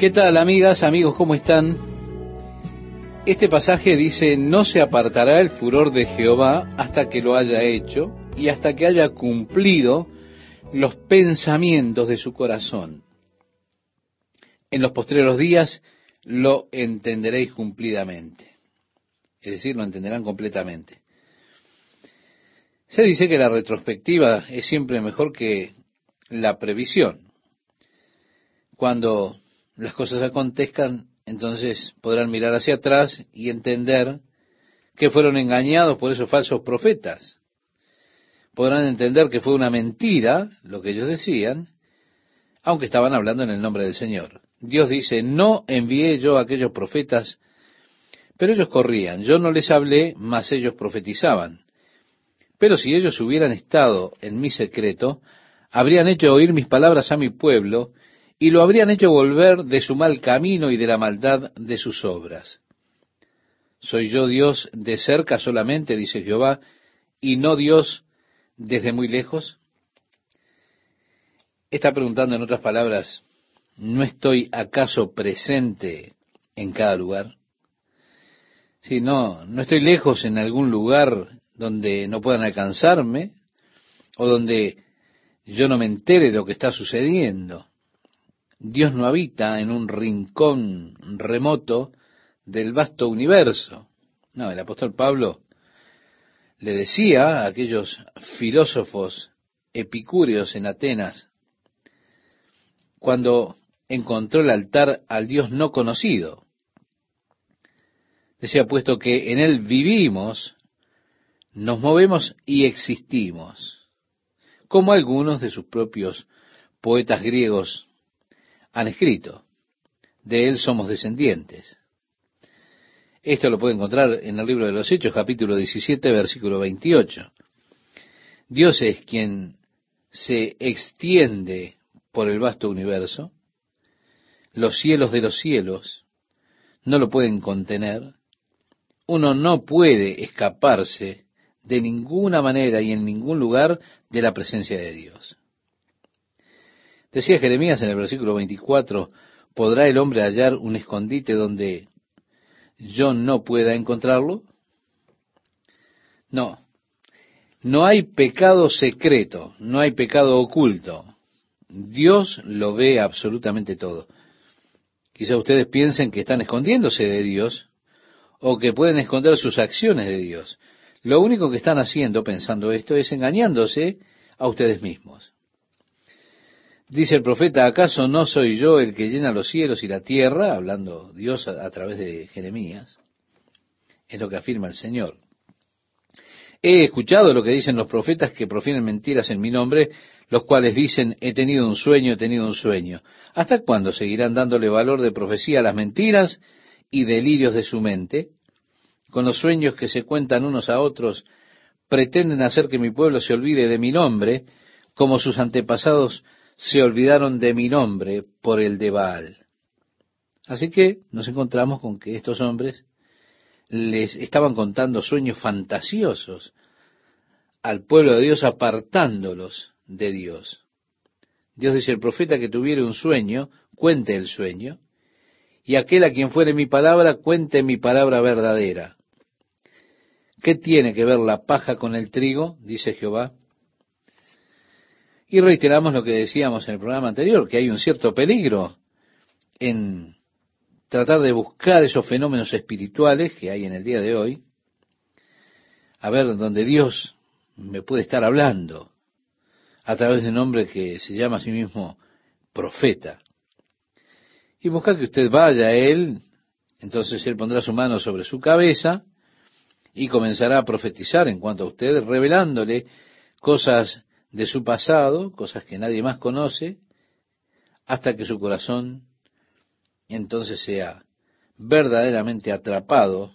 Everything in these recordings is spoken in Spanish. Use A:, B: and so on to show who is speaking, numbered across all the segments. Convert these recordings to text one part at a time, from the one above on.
A: ¿Qué tal amigas, amigos, cómo están? Este pasaje dice, no se apartará el furor de Jehová hasta que lo haya hecho y hasta que haya cumplido los pensamientos de su corazón. En los postreros días lo entenderéis cumplidamente. Es decir, lo entenderán completamente. Se dice que la retrospectiva es siempre mejor que la previsión. Cuando las cosas acontezcan, entonces podrán mirar hacia atrás y entender que fueron engañados por esos falsos profetas. Podrán entender que fue una mentira lo que ellos decían, aunque estaban hablando en el nombre del Señor. Dios dice, no envié yo a aquellos profetas, pero ellos corrían. Yo no les hablé, mas ellos profetizaban. Pero si ellos hubieran estado en mi secreto, habrían hecho oír mis palabras a mi pueblo, y lo habrían hecho volver de su mal camino y de la maldad de sus obras. ¿Soy yo Dios de cerca solamente, dice Jehová, y no Dios desde muy lejos? Está preguntando en otras palabras, ¿no estoy acaso presente en cada lugar? Si no, no estoy lejos en algún lugar donde no puedan alcanzarme o donde yo no me entere de lo que está sucediendo. Dios no habita en un rincón remoto del vasto universo. No, el apóstol Pablo le decía a aquellos filósofos epicúreos en Atenas, cuando encontró el altar al Dios no conocido. Decía, puesto que en Él vivimos, nos movemos y existimos, como algunos de sus propios poetas griegos han escrito. De él somos descendientes. Esto lo puede encontrar en el libro de los Hechos, capítulo 17, versículo 28. Dios es quien se extiende por el vasto universo. Los cielos de los cielos no lo pueden contener. Uno no puede escaparse de ninguna manera y en ningún lugar de la presencia de Dios. Decía Jeremías en el versículo 24, ¿podrá el hombre hallar un escondite donde yo no pueda encontrarlo? No, no hay pecado secreto, no hay pecado oculto. Dios lo ve absolutamente todo. Quizá ustedes piensen que están escondiéndose de Dios o que pueden esconder sus acciones de Dios. Lo único que están haciendo pensando esto es engañándose a ustedes mismos. Dice el profeta, ¿acaso no soy yo el que llena los cielos y la tierra? Hablando Dios a, través de Jeremías. Es lo que afirma el Señor. He escuchado lo que dicen los profetas que profieren mentiras en mi nombre, los cuales dicen, he tenido un sueño, he tenido un sueño. ¿Hasta cuándo seguirán dándole valor de profecía a las mentiras y delirios de su mente? Con los sueños que se cuentan unos a otros, pretenden hacer que mi pueblo se olvide de mi nombre, como sus antepasados se olvidaron de mi nombre por el de Baal. Así que nos encontramos con que estos hombres les estaban contando sueños fantasiosos al pueblo de Dios apartándolos de Dios. Dios dice, el profeta que tuviere un sueño, cuente el sueño, y aquel a quien fuere mi palabra, cuente mi palabra verdadera. ¿Qué tiene que ver la paja con el trigo? dice Jehová. Y reiteramos lo que decíamos en el programa anterior, que hay un cierto peligro en tratar de buscar esos fenómenos espirituales que hay en el día de hoy, a ver donde Dios me puede estar hablando a través de un hombre que se llama a sí mismo profeta. Y buscar que usted vaya a él, entonces él pondrá su mano sobre su cabeza y comenzará a profetizar en cuanto a usted, revelándole cosas de su pasado, cosas que nadie más conoce, hasta que su corazón entonces sea verdaderamente atrapado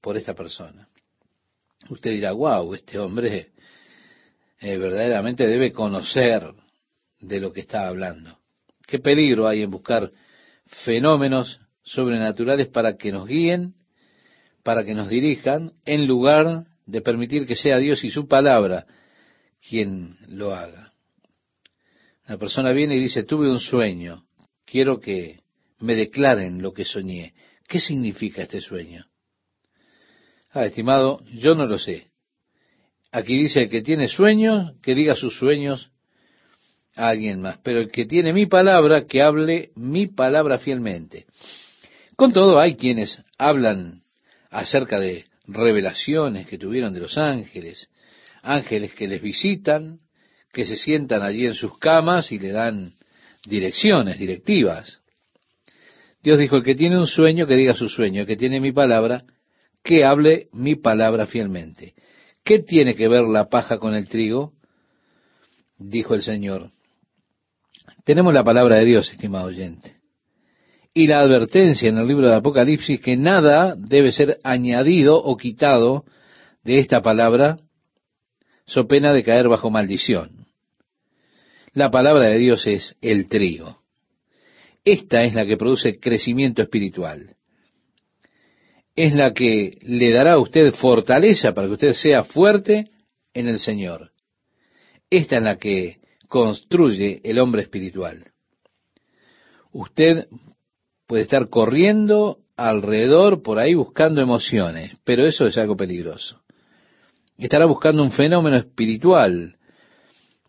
A: por esta persona. Usted dirá, wow, este hombre eh, verdaderamente debe conocer de lo que está hablando. ¿Qué peligro hay en buscar fenómenos sobrenaturales para que nos guíen, para que nos dirijan, en lugar de permitir que sea Dios y su palabra quien lo haga. Una persona viene y dice, tuve un sueño, quiero que me declaren lo que soñé. ¿Qué significa este sueño? Ah, estimado, yo no lo sé. Aquí dice el que tiene sueños, que diga sus sueños a alguien más. Pero el que tiene mi palabra, que hable mi palabra fielmente. Con todo, hay quienes hablan acerca de revelaciones que tuvieron de los ángeles, ángeles que les visitan, que se sientan allí en sus camas y le dan direcciones, directivas. Dios dijo, el que tiene un sueño, que diga su sueño, el que tiene mi palabra, que hable mi palabra fielmente. ¿Qué tiene que ver la paja con el trigo? Dijo el Señor. Tenemos la palabra de Dios, estimado oyente. Y la advertencia en el libro de Apocalipsis que nada debe ser añadido o quitado de esta palabra, so pena de caer bajo maldición. La palabra de Dios es el trigo. Esta es la que produce crecimiento espiritual. Es la que le dará a usted fortaleza para que usted sea fuerte en el Señor. Esta es la que construye el hombre espiritual. Usted puede estar corriendo alrededor por ahí buscando emociones, pero eso es algo peligroso. Estará buscando un fenómeno espiritual,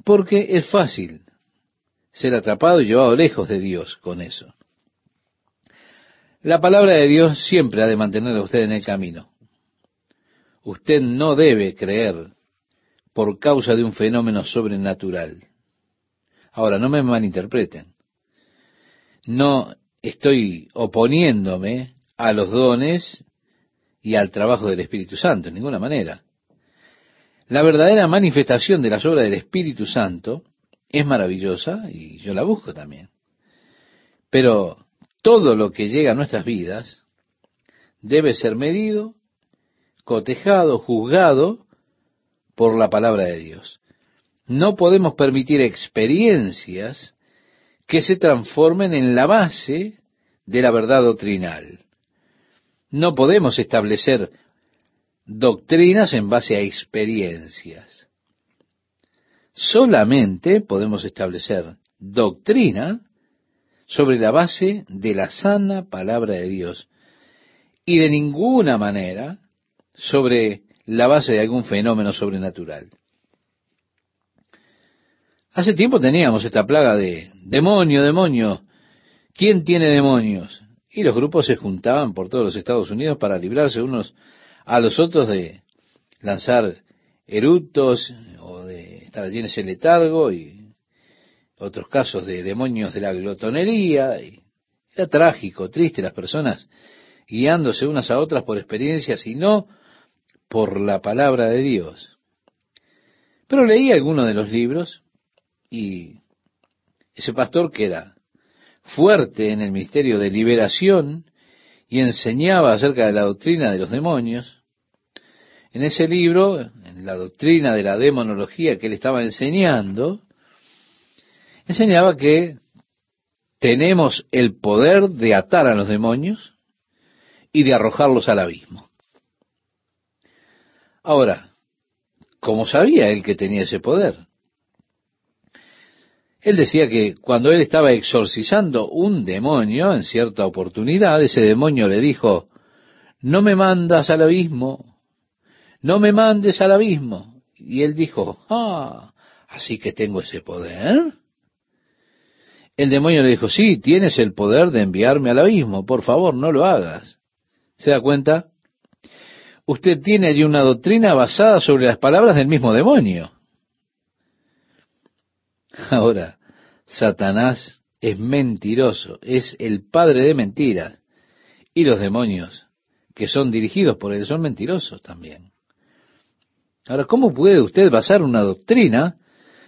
A: porque es fácil ser atrapado y llevado lejos de Dios con eso. La palabra de Dios siempre ha de mantener a usted en el camino. Usted no debe creer por causa de un fenómeno sobrenatural. Ahora, no me malinterpreten. No estoy oponiéndome a los dones y al trabajo del Espíritu Santo, en ninguna manera. La verdadera manifestación de las obras del Espíritu Santo es maravillosa y yo la busco también. Pero todo lo que llega a nuestras vidas debe ser medido, cotejado, juzgado por la palabra de Dios. No podemos permitir experiencias que se transformen en la base de la verdad doctrinal. No podemos establecer doctrinas en base a experiencias solamente podemos establecer doctrina sobre la base de la sana palabra de Dios y de ninguna manera sobre la base de algún fenómeno sobrenatural. Hace tiempo teníamos esta plaga de demonio, demonio, ¿quién tiene demonios? Y los grupos se juntaban por todos los Estados Unidos para librarse unos a los otros de lanzar eructos estar allí en ese letargo y otros casos de demonios de la glotonería. Era trágico, triste las personas guiándose unas a otras por experiencias y no por la palabra de Dios. Pero leí algunos de los libros y ese pastor que era fuerte en el misterio de liberación y enseñaba acerca de la doctrina de los demonios, en ese libro, en la doctrina de la demonología que él estaba enseñando, enseñaba que tenemos el poder de atar a los demonios y de arrojarlos al abismo. Ahora, ¿cómo sabía él que tenía ese poder? Él decía que cuando él estaba exorcizando un demonio en cierta oportunidad, ese demonio le dijo, no me mandas al abismo, no me mandes al abismo. Y él dijo, ah, así que tengo ese poder. El demonio le dijo, sí, tienes el poder de enviarme al abismo, por favor, no lo hagas. ¿Se da cuenta? Usted tiene allí una doctrina basada sobre las palabras del mismo demonio. Ahora, Satanás es mentiroso, es el padre de mentiras. Y los demonios que son dirigidos por él son mentirosos también. Ahora, ¿cómo puede usted basar una doctrina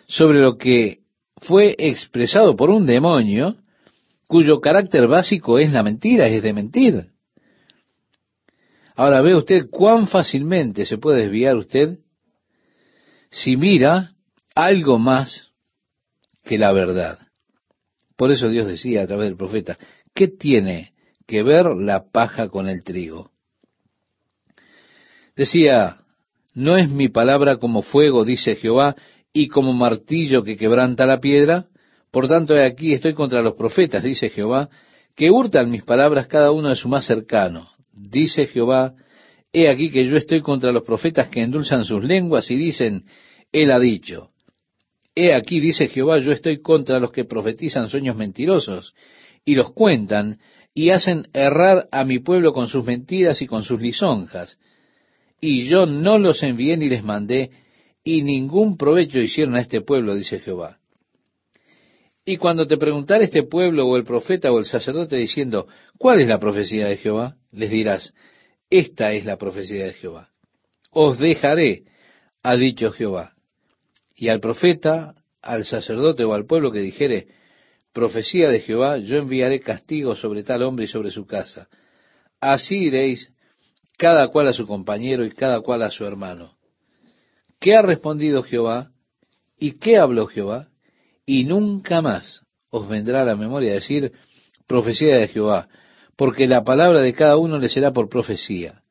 A: sobre lo que fue expresado por un demonio cuyo carácter básico es la mentira, es de mentir? Ahora ve usted cuán fácilmente se puede desviar usted si mira algo más que la verdad. Por eso Dios decía a través del profeta, ¿qué tiene que ver la paja con el trigo? Decía ¿No es mi palabra como fuego, dice Jehová, y como martillo que quebranta la piedra? Por tanto, aquí estoy contra los profetas, dice Jehová, que hurtan mis palabras cada uno de su más cercano. Dice Jehová, he aquí que yo estoy contra los profetas que endulzan sus lenguas y dicen, Él ha dicho. He aquí, dice Jehová, yo estoy contra los que profetizan sueños mentirosos y los cuentan y hacen errar a mi pueblo con sus mentiras y con sus lisonjas. Y yo no los envié ni les mandé, y ningún provecho hicieron a este pueblo, dice Jehová. Y cuando te preguntare este pueblo o el profeta o el sacerdote diciendo, ¿cuál es la profecía de Jehová? Les dirás, esta es la profecía de Jehová. Os dejaré, ha dicho Jehová. Y al profeta, al sacerdote o al pueblo que dijere, profecía de Jehová, yo enviaré castigo sobre tal hombre y sobre su casa. Así iréis cada cual a su compañero y cada cual a su hermano. ¿Qué ha respondido Jehová? ¿Y qué habló Jehová? Y nunca más os vendrá a la memoria decir profecía de Jehová, porque la palabra de cada uno le será por profecía.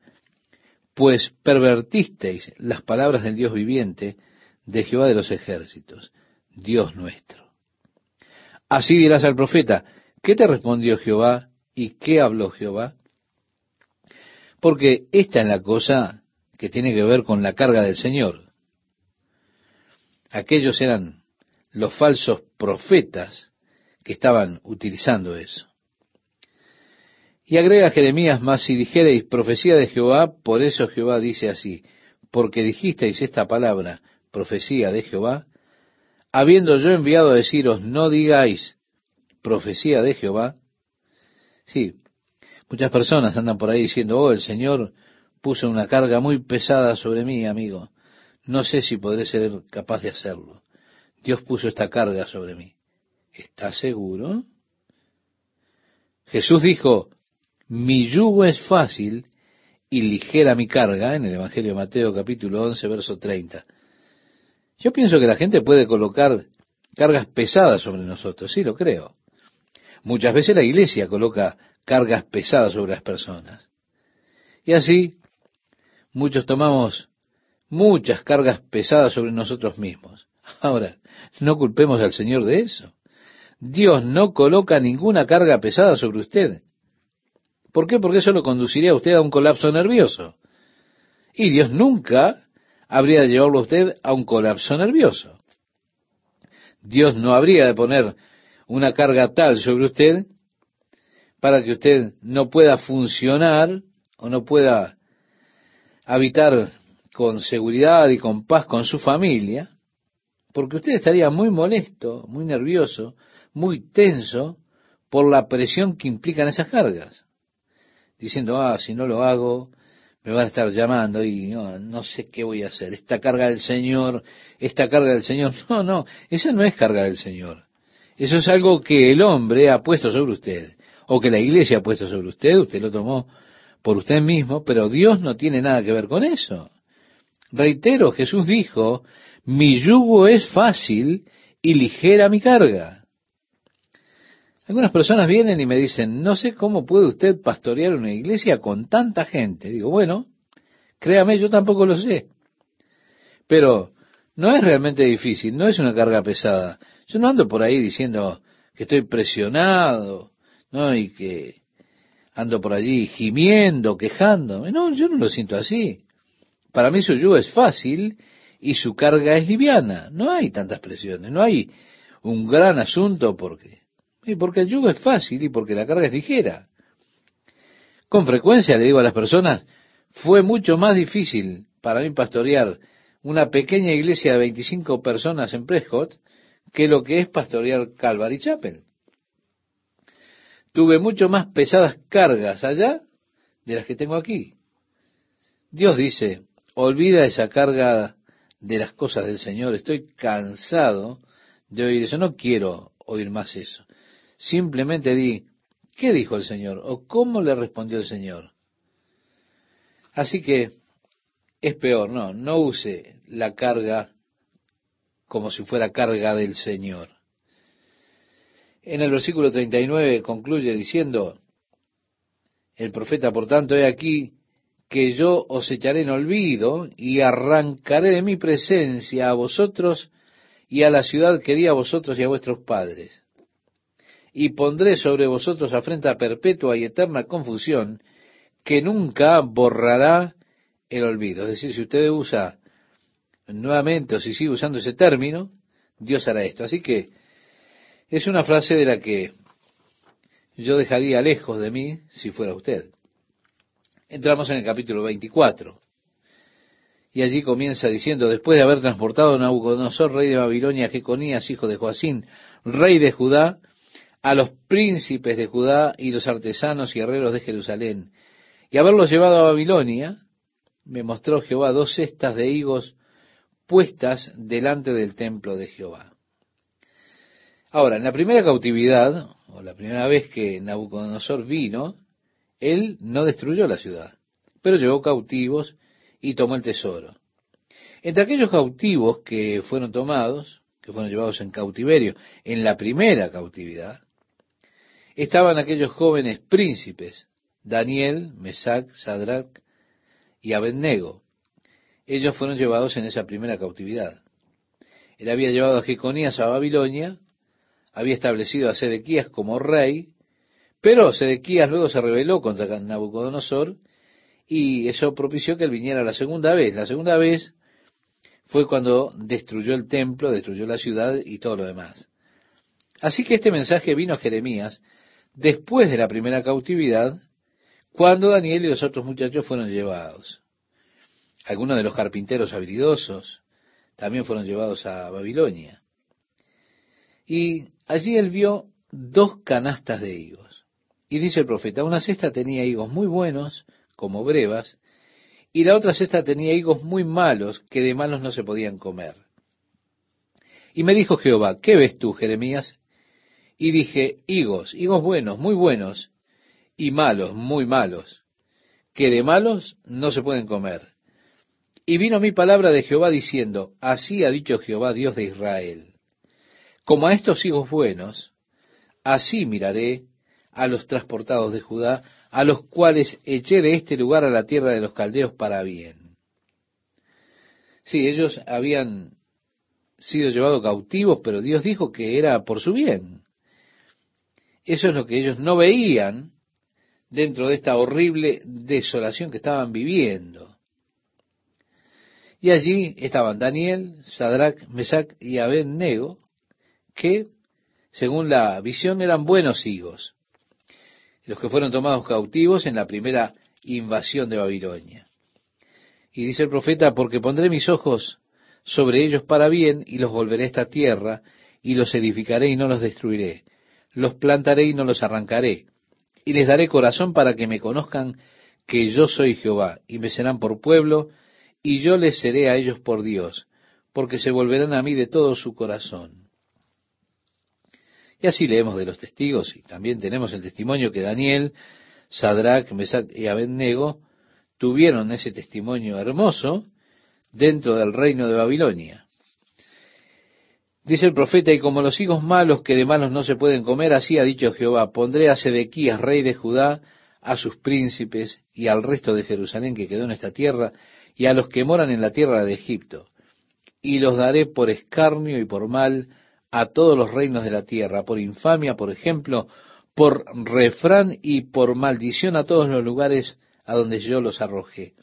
A: Pues pervertisteis las palabras del Dios viviente, de Jehová de los ejércitos, Dios nuestro. Así dirás al profeta, ¿qué te respondió Jehová y qué habló Jehová? Porque esta es la cosa que tiene que ver con la carga del Señor. Aquellos eran los falsos profetas que estaban utilizando eso. Y agrega Jeremías, más si dijereis profecía de Jehová, por eso Jehová dice así, porque dijisteis esta palabra, profecía de Jehová, habiendo yo enviado a deciros, no digáis profecía de Jehová. Sí, muchas personas andan por ahí diciendo, oh, el Señor puso una carga muy pesada sobre mí, amigo. No sé si podré ser capaz de hacerlo. Dios puso esta carga sobre mí. ¿Estás seguro? Jesús dijo, mi yugo es fácil y ligera mi carga, en el Evangelio de Mateo capítulo 11, verso 30. Yo pienso que la gente puede colocar cargas pesadas sobre nosotros, sí lo creo. Muchas veces la iglesia coloca cargas pesadas sobre las personas. Y así muchos tomamos muchas cargas pesadas sobre nosotros mismos. Ahora, no culpemos al Señor de eso. Dios no coloca ninguna carga pesada sobre usted. ¿Por qué? Porque eso lo conduciría a usted a un colapso nervioso. Y Dios nunca habría de llevarlo a usted a un colapso nervioso. Dios no habría de poner una carga tal sobre usted para que usted no pueda funcionar o no pueda habitar con seguridad y con paz con su familia, porque usted estaría muy molesto, muy nervioso, muy tenso por la presión que implican esas cargas, diciendo, ah, si no lo hago, me van a estar llamando y no, sé qué voy a hacer. Esta carga del Señor, esta carga del Señor. No, no, esa no es carga del Señor. Eso es algo que el hombre ha puesto sobre usted, o que la iglesia ha puesto sobre usted, usted lo tomó por usted mismo, pero Dios no tiene nada que ver con eso. Reitero, Jesús dijo, mi yugo es fácil y ligera mi carga. Algunas personas vienen y me dicen, no sé cómo puede usted pastorear una iglesia con tanta gente. Digo, bueno, créame, yo tampoco lo sé. Pero no es realmente difícil, no es una carga pesada. Yo no ando por ahí diciendo que estoy presionado, ¿no? Y que ando por allí gimiendo, quejándome. No, yo no lo siento así. Para mí su yugo es fácil y su carga es liviana. No hay tantas presiones, no hay un gran asunto porque y porque el yugo es fácil y porque la carga es ligera. Con frecuencia le digo a las personas, fue mucho más difícil para mí pastorear una pequeña iglesia de 25 personas en Prescott que lo que es pastorear Calvary Chapel. Tuve mucho más pesadas cargas allá de las que tengo aquí. Dios dice, olvida esa carga de las cosas del Señor, estoy cansado de oír eso, no quiero oír más eso. Simplemente di, ¿qué dijo el Señor? ¿O cómo le respondió el Señor? Así que es peor, no, no use la carga como si fuera carga del Señor. En el versículo 39 concluye diciendo, el profeta, por tanto, he aquí que yo os echaré en olvido y arrancaré de mi presencia a vosotros y a la ciudad que di a vosotros y a vuestros padres y pondré sobre vosotros afrenta perpetua y eterna confusión que nunca borrará el olvido. Es decir, si usted usa nuevamente o si sigue usando ese término, Dios hará esto. Así que es una frase de la que yo dejaría lejos de mí si fuera usted. Entramos en el capítulo 24. Y allí comienza diciendo, después de haber transportado a Nabucodonosor, rey de Babilonia, a Jeconías, hijo de Joacín, rey de Judá, a los príncipes de Judá y los artesanos y herreros de Jerusalén, y haberlos llevado a Babilonia, me mostró Jehová dos cestas de higos puestas delante del templo de Jehová. Ahora, en la primera cautividad, o la primera vez que Nabucodonosor vino, él no destruyó la ciudad, pero llevó cautivos y tomó el tesoro. Entre aquellos cautivos que fueron tomados, que fueron llevados en cautiverio en la primera cautividad, estaban aquellos jóvenes príncipes, Daniel, Mesac, Sadrach y Abednego. Ellos fueron llevados en esa primera cautividad. Él había llevado a Jeconías a Babilonia, había establecido a Sedequías como rey, pero Sedequías luego se rebeló contra Nabucodonosor y eso propició que él viniera la segunda vez. La segunda vez fue cuando destruyó el templo, destruyó la ciudad y todo lo demás. Así que este mensaje vino a Jeremías después de la primera cautividad, cuando Daniel y los otros muchachos fueron llevados. Algunos de los carpinteros habilidosos también fueron llevados a Babilonia. Y allí él vio dos canastas de higos. Y dice el profeta, una cesta tenía higos muy buenos, como brevas, y la otra cesta tenía higos muy malos, que de malos no se podían comer. Y me dijo Jehová, ¿qué ves tú, Jeremías? Y dije, higos, higos buenos, muy buenos, y malos, muy malos, que de malos no se pueden comer. Y vino mi palabra de Jehová diciendo, así ha dicho Jehová, Dios de Israel, como a estos higos buenos, así miraré a los transportados de Judá, a los cuales eché de este lugar a la tierra de los caldeos para bien. Sí, ellos habían sido llevados cautivos, pero Dios dijo que era por su bien. Eso es lo que ellos no veían dentro de esta horrible desolación que estaban viviendo. Y allí estaban Daniel, Sadrach, Mesac y Abednego, que, según la visión, eran buenos higos los que fueron tomados cautivos en la primera invasión de Babilonia. Y dice el profeta, porque pondré mis ojos sobre ellos para bien y los volveré a esta tierra y los edificaré y no los destruiré. Los plantaré y no los arrancaré. Y les daré corazón para que me conozcan que yo soy Jehová y me serán por pueblo y yo les seré a ellos por Dios, porque se volverán a mí de todo su corazón. Y así leemos de los testigos, y también tenemos el testimonio que Daniel, Sadrach, Mesach y Abednego tuvieron ese testimonio hermoso dentro del reino de Babilonia. Dice el profeta, y como los higos malos que de malos no se pueden comer, así ha dicho Jehová, pondré a Sedequías, rey de Judá, a sus príncipes y al resto de Jerusalén que quedó en esta tierra, y a los que moran en la tierra de Egipto, y los daré por escarnio y por mal a todos los reinos de la tierra, por infamia, por ejemplo, por refrán y por maldición a todos los lugares a donde yo los arrojé.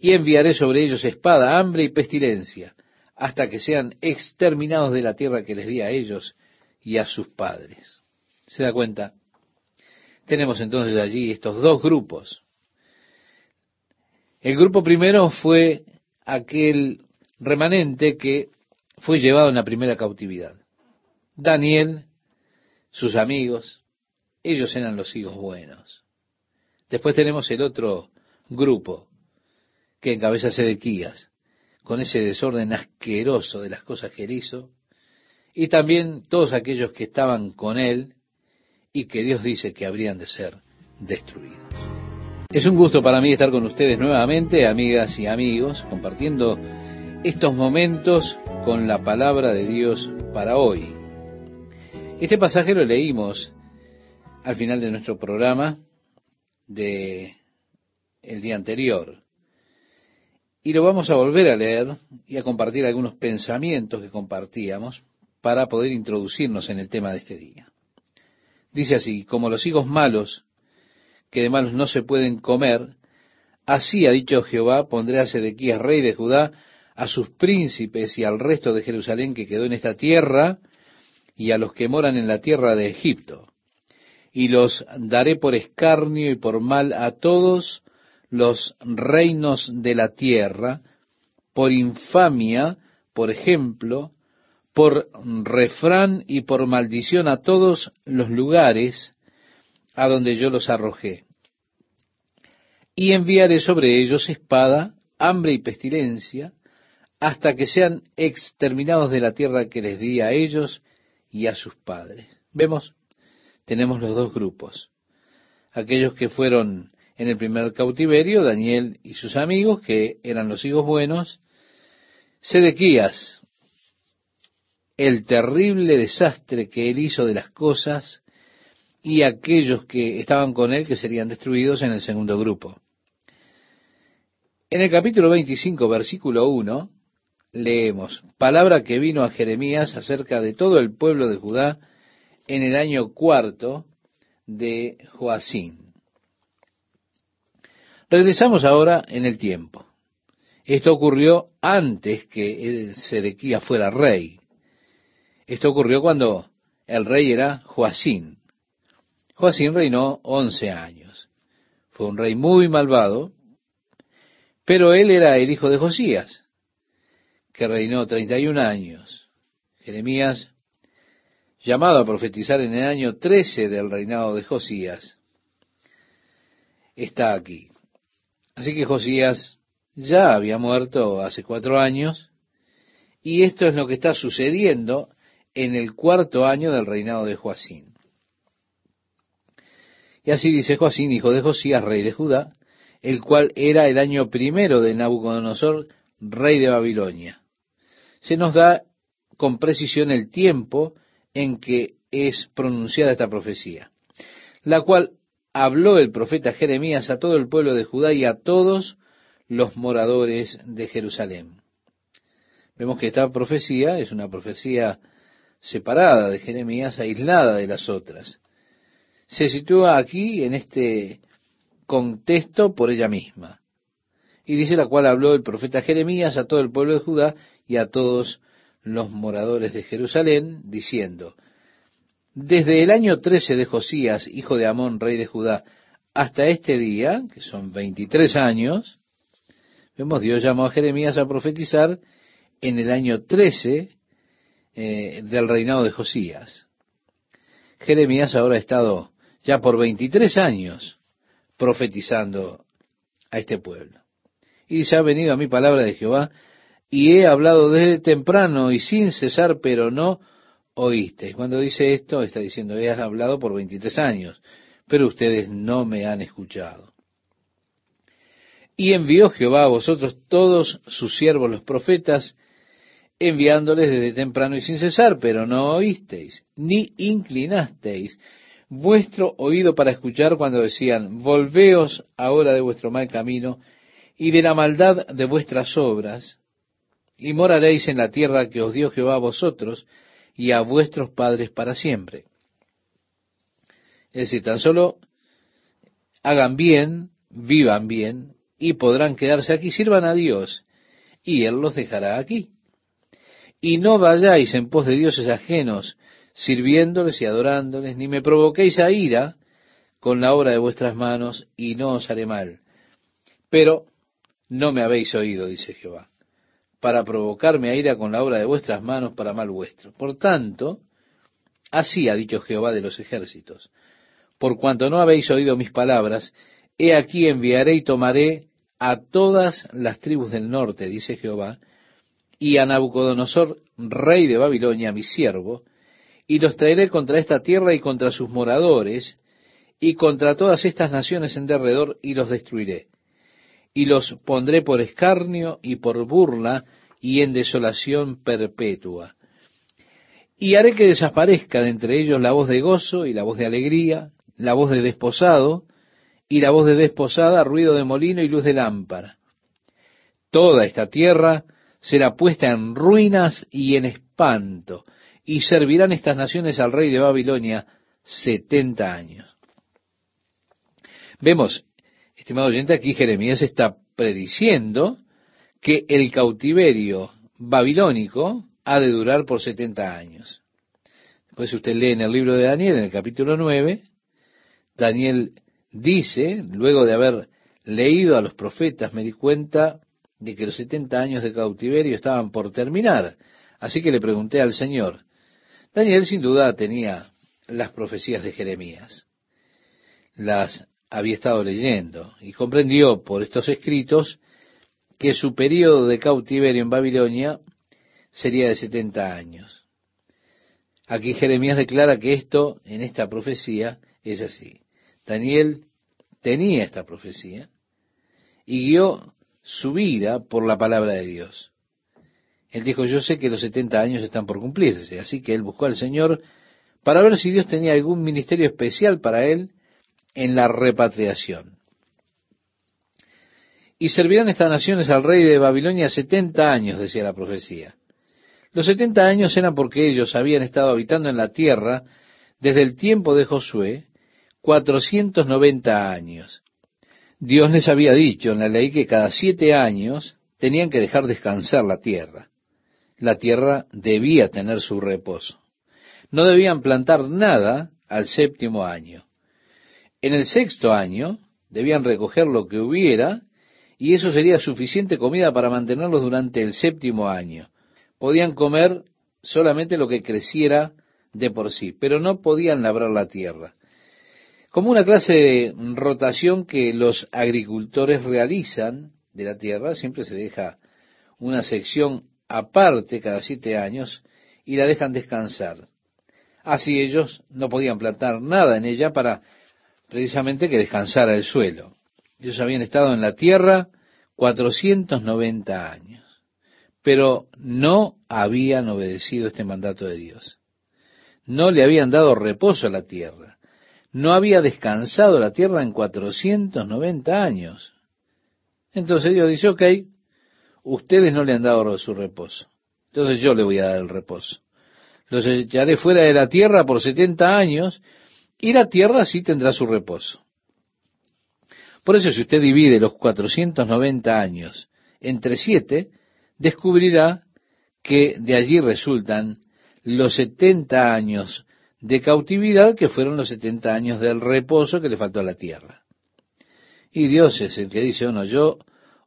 A: Y enviaré sobre ellos espada, hambre y pestilencia, hasta que sean exterminados de la tierra que les di a ellos y a sus padres. ¿Se da cuenta? Tenemos entonces allí estos dos grupos. El grupo primero fue aquel remanente que fue llevado en la primera cautividad. Daniel, sus amigos, ellos eran los hijos buenos. Después tenemos el otro grupo que encabeza Sedequías, con ese desorden asqueroso de las cosas que él hizo, y también todos aquellos que estaban con él y que Dios dice que habrían de ser destruidos. Es un gusto para mí estar con ustedes nuevamente, amigas y amigos, compartiendo estos momentos con la palabra de Dios para hoy. Este pasaje lo leímos al final de nuestro programa de el día anterior. Y lo vamos a volver a leer y a compartir algunos pensamientos que compartíamos para poder introducirnos en el tema de este día. Dice así, como los higos malos, que de malos no se pueden comer, así ha dicho Jehová, pondré a Sedequías, rey de Judá, a sus príncipes y al resto de Jerusalén que quedó en esta tierra, y a los que moran en la tierra de Egipto. Y los daré por escarnio y por mal a todos los reinos de la tierra, por infamia, por ejemplo, por refrán y por maldición a todos los lugares a donde yo los arrojé. Y enviaré sobre ellos espada, hambre y pestilencia, hasta que sean exterminados de la tierra que les di a ellos y a sus padres. Vemos, tenemos los dos grupos. Aquellos que fueron en el primer cautiverio, Daniel y sus amigos, que eran los hijos buenos, Sedequías, el terrible desastre que él hizo de las cosas, y aquellos que estaban con él que serían destruidos en el segundo grupo. En el capítulo 25, versículo 1, leemos, palabra que vino a Jeremías acerca de todo el pueblo de Judá en el año cuarto de Joacín. Regresamos ahora en el tiempo. Esto ocurrió antes que Sedequía fuera rey. Esto ocurrió cuando el rey era Joacín. Joacín reinó once años. Fue un rey muy malvado, pero él era el hijo de Josías que reinó 31 años. Jeremías, llamado a profetizar en el año 13 del reinado de Josías, está aquí. Así que Josías ya había muerto hace cuatro años, y esto es lo que está sucediendo en el cuarto año del reinado de Joacín. Y así dice Joacín, hijo de Josías, rey de Judá, el cual era el año primero de Nabucodonosor, rey de Babilonia se nos da con precisión el tiempo en que es pronunciada esta profecía, la cual habló el profeta Jeremías a todo el pueblo de Judá y a todos los moradores de Jerusalén. Vemos que esta profecía es una profecía separada de Jeremías, aislada de las otras. Se sitúa aquí en este contexto por ella misma. Y dice la cual habló el profeta Jeremías a todo el pueblo de Judá y a todos los moradores de Jerusalén, diciendo, desde el año 13 de Josías, hijo de Amón, rey de Judá, hasta este día, que son 23 años, vemos Dios llamó a Jeremías a profetizar en el año 13 eh, del reinado de Josías. Jeremías ahora ha estado ya por 23 años profetizando a este pueblo. Y se ha venido a mi palabra de Jehová y he hablado desde temprano y sin cesar, pero no oísteis. Cuando dice esto, está diciendo, he hablado por 23 años, pero ustedes no me han escuchado. Y envió Jehová a vosotros todos sus siervos los profetas, enviándoles desde temprano y sin cesar, pero no oísteis, ni inclinasteis vuestro oído para escuchar cuando decían, volveos ahora de vuestro mal camino y de la maldad de vuestras obras, y moraréis en la tierra que os dio Jehová a vosotros y a vuestros padres para siempre. Es decir, tan solo hagan bien, vivan bien, y podrán quedarse aquí, sirvan a Dios, y Él los dejará aquí. Y no vayáis en pos de dioses ajenos, sirviéndoles y adorándoles, ni me provoquéis a ira con la obra de vuestras manos, y no os haré mal. Pero no me habéis oído, dice Jehová para provocarme a ira con la obra de vuestras manos para mal vuestro. Por tanto, así ha dicho Jehová de los ejércitos, por cuanto no habéis oído mis palabras, he aquí enviaré y tomaré a todas las tribus del norte, dice Jehová, y a Nabucodonosor, rey de Babilonia, mi siervo, y los traeré contra esta tierra y contra sus moradores, y contra todas estas naciones en derredor, y los destruiré y los pondré por escarnio y por burla y en desolación perpetua. Y haré que desaparezca de entre ellos la voz de gozo y la voz de alegría, la voz de desposado y la voz de desposada, ruido de molino y luz de lámpara. Toda esta tierra será puesta en ruinas y en espanto, y servirán estas naciones al rey de Babilonia 70 años. Vemos, estimado oyente, aquí Jeremías está prediciendo que el cautiverio babilónico ha de durar por 70 años. Después usted lee en el libro de Daniel, en el capítulo 9, Daniel dice, luego de haber leído a los profetas, me di cuenta de que los 70 años de cautiverio estaban por terminar. Así que le pregunté al Señor. Daniel sin duda tenía las profecías de Jeremías. Las había estado leyendo y comprendió por estos escritos que su periodo de cautiverio en Babilonia sería de 70 años. Aquí Jeremías declara que esto, en esta profecía, es así. Daniel tenía esta profecía y guió su vida por la palabra de Dios. Él dijo, yo sé que los 70 años están por cumplirse, así que él buscó al Señor para ver si Dios tenía algún ministerio especial para él en la repatriación. Y servirán estas naciones al rey de Babilonia 70 años, decía la profecía. Los 70 años eran porque ellos habían estado habitando en la tierra desde el tiempo de Josué, 490 años. Dios les había dicho en la ley que cada siete años tenían que dejar descansar la tierra. La tierra debía tener su reposo. No debían plantar nada al séptimo año. En el sexto año debían recoger lo que hubiera y eso sería suficiente comida para mantenerlos durante el séptimo año. Podían comer solamente lo que creciera de por sí, pero no podían labrar la tierra como una clase de rotación que los agricultores realizan de la tierra, siempre se deja una sección aparte cada siete años y la dejan descansar. Así ellos no podían plantar nada en ella para precisamente que descansara el suelo. Ellos habían estado en la tierra 490 años, pero no habían obedecido este mandato de Dios. No le habían dado reposo a la tierra no había descansado la tierra en 490 años. Entonces Dios dice, ok, ustedes no le han dado su reposo. Entonces yo le voy a dar el reposo. Los echaré fuera de la tierra por 70 años y la tierra sí tendrá su reposo. Por eso si usted divide los 490 años entre siete, descubrirá que de allí resultan los 70 años de cautividad, que fueron los 70 años del reposo que le faltó a la tierra. Y Dios es el que dice, bueno, yo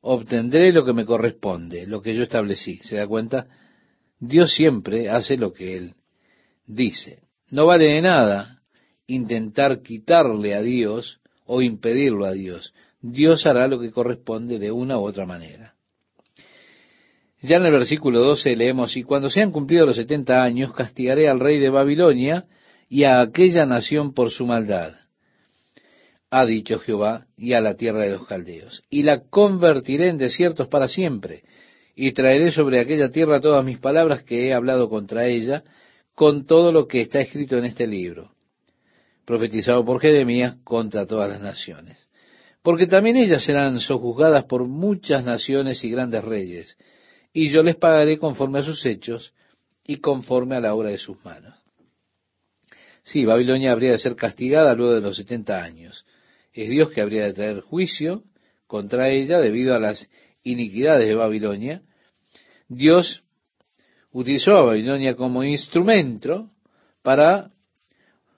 A: obtendré lo que me corresponde, lo que yo establecí. ¿Se da cuenta? Dios siempre hace lo que Él dice. No vale de nada intentar quitarle a Dios o impedirlo a Dios. Dios hará lo que corresponde de una u otra manera. Ya en el versículo 12 leemos, y cuando sean cumplidos los setenta años, castigaré al rey de Babilonia y a aquella nación por su maldad, ha dicho Jehová, y a la tierra de los caldeos. Y la convertiré en desiertos para siempre, y traeré sobre aquella tierra todas mis palabras que he hablado contra ella, con todo lo que está escrito en este libro, profetizado por Jeremías contra todas las naciones. Porque también ellas serán sojuzgadas por muchas naciones y grandes reyes, y yo les pagaré conforme a sus hechos y conforme a la obra de sus manos. Sí, Babilonia habría de ser castigada luego de los 70 años. Es Dios que habría de traer juicio contra ella debido a las iniquidades de Babilonia. Dios utilizó a Babilonia como instrumento para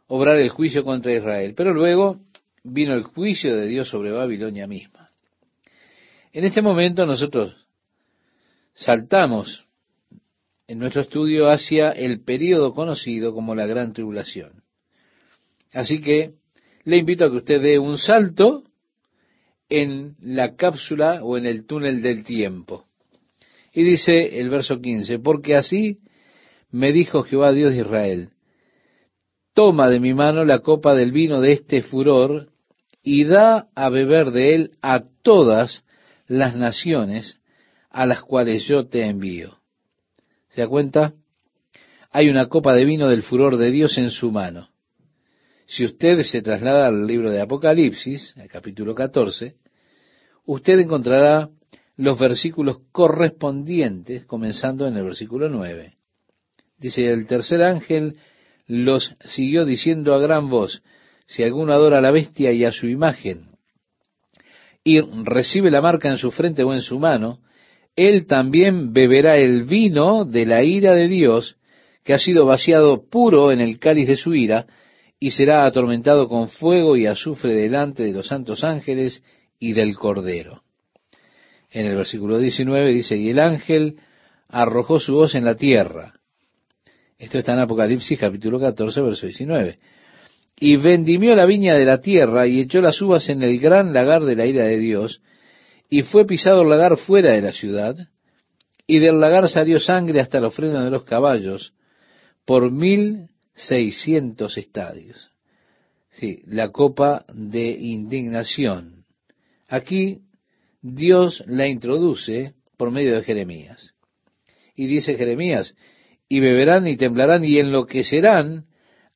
A: obrar el juicio contra Israel. Pero luego vino el juicio de Dios sobre Babilonia misma. En este momento nosotros saltamos en nuestro estudio hacia el período conocido como la Gran Tribulación. Así que le invito a que usted dé un salto en la cápsula o en el túnel del tiempo. Y dice el verso 15, porque así me dijo Jehová Dios de Israel, toma de mi mano la copa del vino de este furor y da a beber de él a todas las naciones a las cuales yo te envío. ¿Se da cuenta? Hay una copa de vino del furor de Dios en su mano. Si usted se traslada al libro de Apocalipsis, el capítulo 14, usted encontrará los versículos correspondientes, comenzando en el versículo 9. Dice, el tercer ángel los siguió diciendo a gran voz, si alguno adora a la bestia y a su imagen, y recibe la marca en su frente o en su mano, él también beberá el vino de la ira de Dios, que ha sido vaciado puro en el cáliz de su ira, y será atormentado con fuego y azufre delante de los santos ángeles y del Cordero. En el versículo 19 dice, y el ángel arrojó su voz en la tierra. Esto está en Apocalipsis capítulo 14, verso 19. Y vendimió la viña de la tierra y echó las uvas en el gran lagar de la ira de Dios, y fue pisado el lagar fuera de la ciudad, y del lagar salió sangre hasta los frenos de los caballos, por mil seiscientos estadios. Sí, la copa de indignación. Aquí Dios la introduce por medio de Jeremías. Y dice Jeremías, y beberán y temblarán y enloquecerán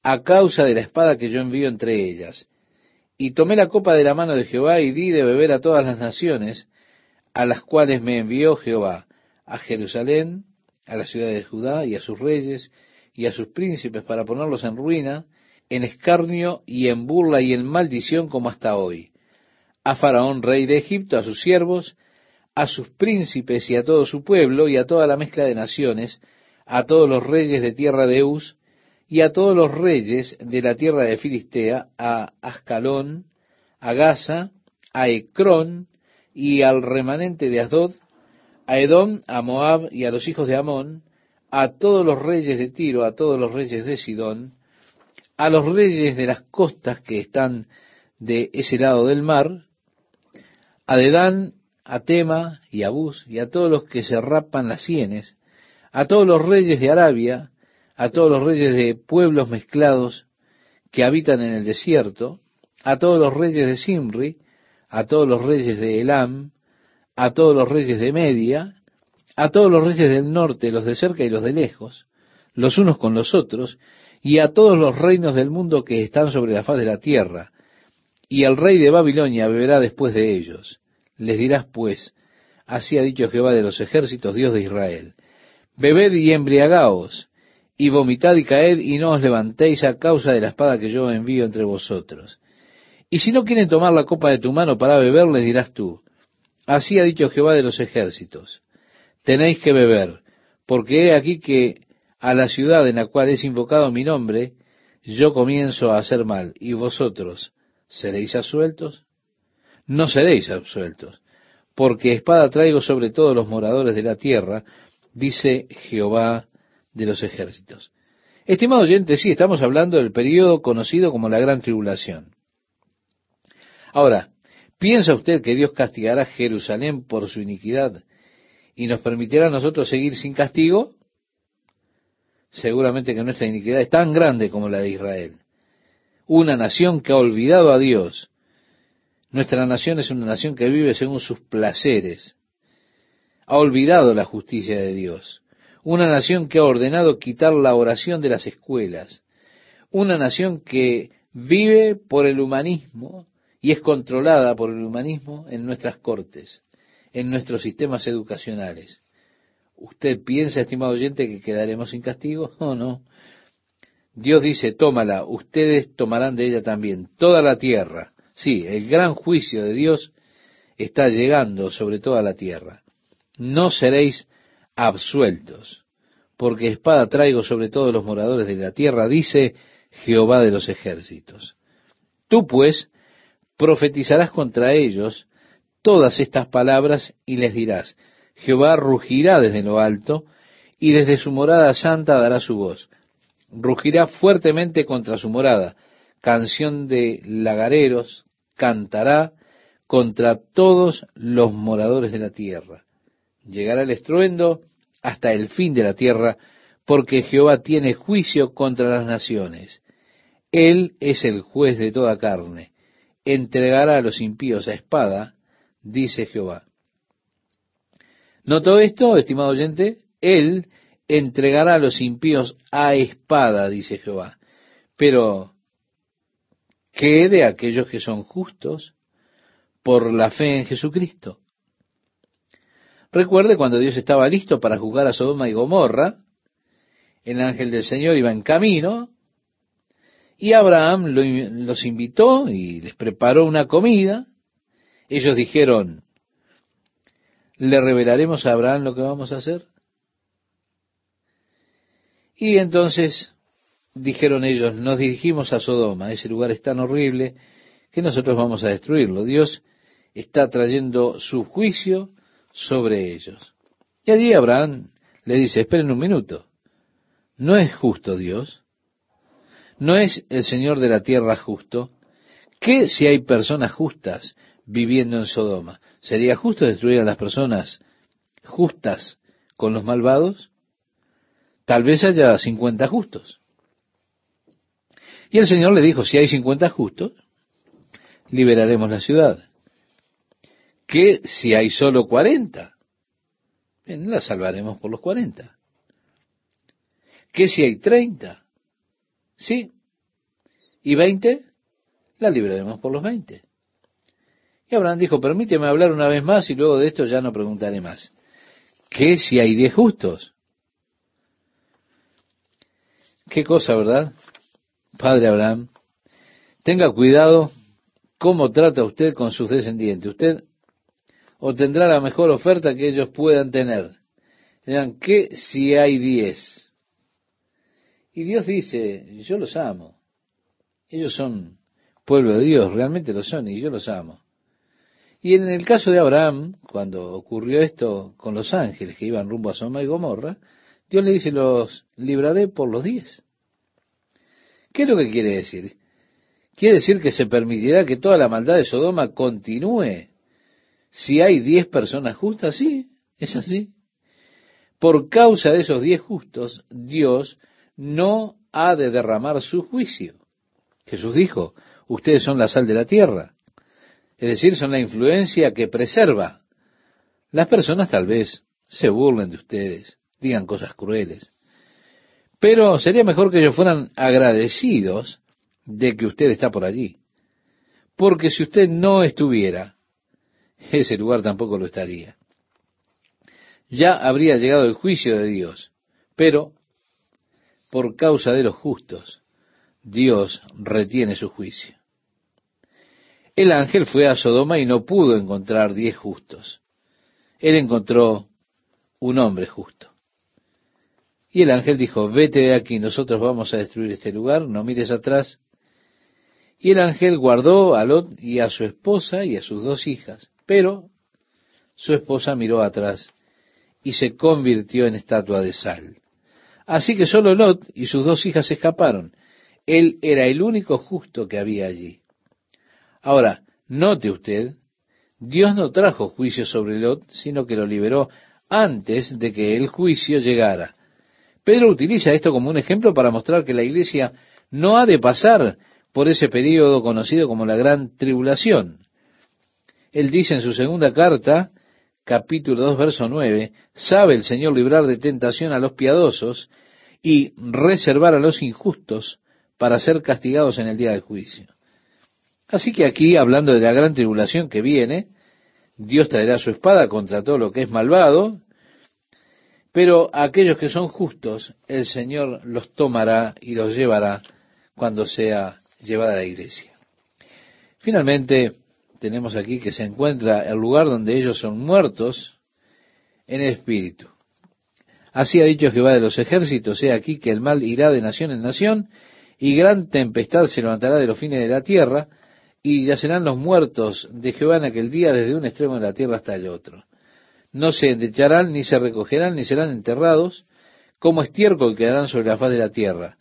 A: a causa de la espada que yo envío entre ellas. Y tomé la copa de la mano de Jehová y di de beber a todas las naciones a las cuales me envió Jehová, a Jerusalén, a la ciudad de Judá y a sus reyes y a sus príncipes para ponerlos en ruina, en escarnio y en burla y en maldición como hasta hoy. A Faraón, rey de Egipto, a sus siervos, a sus príncipes y a todo su pueblo y a toda la mezcla de naciones, a todos los reyes de tierra de Eus y a todos los reyes de la tierra de Filistea, a Ascalón, a Gaza, a Ecrón y al remanente de Asdod, a Edom, a Moab y a los hijos de Amón, a todos los reyes de Tiro, a todos los reyes de Sidón, a los reyes de las costas que están de ese lado del mar, a Dedán, a Tema y a Bus, y a todos los que se rapan las sienes, a todos los reyes de Arabia, a todos los reyes de pueblos mezclados que habitan en el desierto, a todos los reyes de Simri, a todos los reyes de Elam, a todos los reyes de Media, a todos los reyes del norte, los de cerca y los de lejos, los unos con los otros, y a todos los reinos del mundo que están sobre la faz de la tierra, y el rey de Babilonia beberá después de ellos. Les dirás pues, así ha dicho Jehová de los ejércitos, Dios de Israel, bebed y embriagaos, y vomitad y caed, y no os levantéis a causa de la espada que yo envío entre vosotros. Y si no quieren tomar la copa de tu mano para beber, les dirás tú, así ha dicho Jehová de los ejércitos, tenéis que beber, porque he aquí que a la ciudad en la cual es invocado mi nombre, yo comienzo a hacer mal, y vosotros, ¿seréis absueltos? No seréis absueltos, porque espada traigo sobre todos los moradores de la tierra, dice Jehová de los ejércitos. Estimado oyente, sí, estamos hablando del periodo conocido como la Gran Tribulación. Ahora, ¿piensa usted que Dios castigará a Jerusalén por su iniquidad y nos permitirá a nosotros seguir sin castigo? Seguramente que nuestra iniquidad es tan grande como la de Israel. Una nación que ha olvidado a Dios. Nuestra nación es una nación que vive según sus placeres. Ha olvidado la justicia de Dios una nación que ha ordenado quitar la oración de las escuelas, una nación que vive por el humanismo y es controlada por el humanismo en nuestras cortes, en nuestros sistemas educacionales. ¿Usted piensa, estimado oyente, que quedaremos sin castigo? No, no. Dios dice, tómala, ustedes tomarán de ella también, toda la tierra. Sí, el gran juicio de Dios está llegando sobre toda la tierra. No seréis absueltos, porque espada traigo sobre todos los moradores de la tierra, dice Jehová de los ejércitos. Tú pues profetizarás contra ellos todas estas palabras y les dirás, Jehová rugirá desde lo alto y desde su morada santa dará su voz. Rugirá fuertemente contra su morada, canción de lagareros, cantará contra todos los moradores de la tierra. Llegará el estruendo hasta el fin de la tierra, porque Jehová tiene juicio contra las naciones. Él es el juez de toda carne. Entregará a los impíos a espada, dice Jehová. ¿Notó esto, estimado oyente? Él entregará a los impíos a espada, dice Jehová. Pero, ¿qué de aquellos que son justos por la fe en Jesucristo? Recuerde cuando Dios estaba listo para juzgar a Sodoma y Gomorra, el ángel del Señor iba en camino Y Abraham los invitó y les preparó una comida. Ellos dijeron, ¿le revelaremos a Abraham lo que vamos a hacer? Y entonces dijeron ellos, nos dirigimos a Sodoma, ese lugar es tan horrible que nosotros vamos a destruirlo. Dios está trayendo su juicio sobre ellos. Y allí Abraham le dice, esperen un minuto, ¿no es justo Dios? ¿No es el Señor de la tierra justo? ¿Qué si hay personas justas viviendo en Sodoma? ¿Sería justo destruir a las personas justas con los malvados? Tal vez haya 50 justos. Y el Señor le dijo, si hay 50 justos, liberaremos la ciudad. ¿Qué si hay solo 40? Bien, la salvaremos por los 40. ¿Qué si hay 30? Sí. ¿Y 20? La libraremos por los 20. Y Abraham dijo, permíteme hablar una vez más y luego de esto ya no preguntaré más. ¿Qué si hay 10 justos? Qué cosa, ¿verdad? Padre Abraham, tenga cuidado cómo trata usted con sus descendientes. Usted obtendrá la mejor oferta que ellos puedan tener. Dirán, ¿qué si hay 10? Y Dios dice, yo los amo. Ellos son pueblo de Dios, realmente lo son, y yo los amo. Y en el caso de Abraham, cuando ocurrió esto con los ángeles que iban rumbo a Soma y Gomorra, Dios le dice, los libraré por los diez. ¿Qué es lo que quiere decir? Quiere decir que se permitirá que toda la maldad de Sodoma continúe si hay diez personas justas. Sí, es así. Por causa de esos diez justos, Dios no ha de derramar su juicio. Jesús dijo, ustedes son la sal de la tierra. Es decir, son la influencia que preserva. Las personas tal vez se burlen de ustedes, digan cosas crueles. Pero sería mejor que ellos fueran agradecidos de que usted está por allí. Porque si usted no estuviera, ese lugar tampoco lo estaría. Ya habría llegado el juicio de Dios, pero por causa de los justos, Dios retiene su juicio. El ángel fue a Sodoma y no pudo encontrar diez justos. Él encontró un hombre justo. Y el ángel dijo, vete de aquí, nosotros vamos a destruir este lugar, no mires atrás. Y el ángel guardó a Lot y a su esposa y a sus dos hijas, pero su esposa miró atrás y se convirtió en estatua de sal. Así que solo Lot y sus dos hijas escaparon. Él era el único justo que había allí. Ahora, note usted, Dios no trajo juicio sobre Lot, sino que lo liberó antes de que el juicio llegara. Pedro utiliza esto como un ejemplo para mostrar que la iglesia no ha de pasar por ese periodo conocido como la gran tribulación. Él dice en su segunda carta, capítulo 2, verso 9, sabe el Señor librar de tentación a los piadosos y reservar a los injustos para ser castigados en el día del juicio. Así que aquí, hablando de la gran tribulación que viene, Dios traerá su espada contra todo lo que es malvado, pero aquellos que son justos, el Señor los tomará y los llevará cuando sea llevada a la iglesia. Finalmente, tenemos aquí que se encuentra el lugar donde ellos son muertos en espíritu. Así ha dicho Jehová de los ejércitos, he aquí que el mal irá de nación en nación, y gran tempestad se levantará de los fines de la tierra, y yacerán los muertos de Jehová en aquel día desde un extremo de la tierra hasta el otro. No se endecharán, ni se recogerán, ni serán enterrados, como estiércol quedarán sobre la faz de la tierra.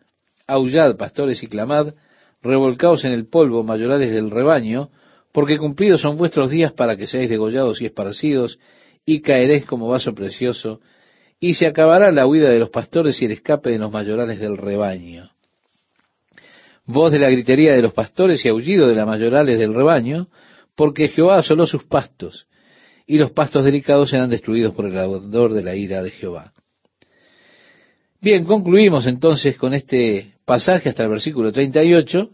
A: Aullad, pastores, y clamad, revolcaos en el polvo, mayorales del rebaño, porque cumplidos son vuestros días para que seáis degollados y esparcidos, y caeréis como vaso precioso, y se acabará la huida de los pastores y el escape de los mayorales del rebaño voz de la gritería de los pastores y aullido de las mayorales del rebaño, porque Jehová asoló sus pastos, y los pastos delicados serán destruidos por el ardor de la ira de Jehová. Bien, concluimos entonces con este pasaje hasta el versículo 38,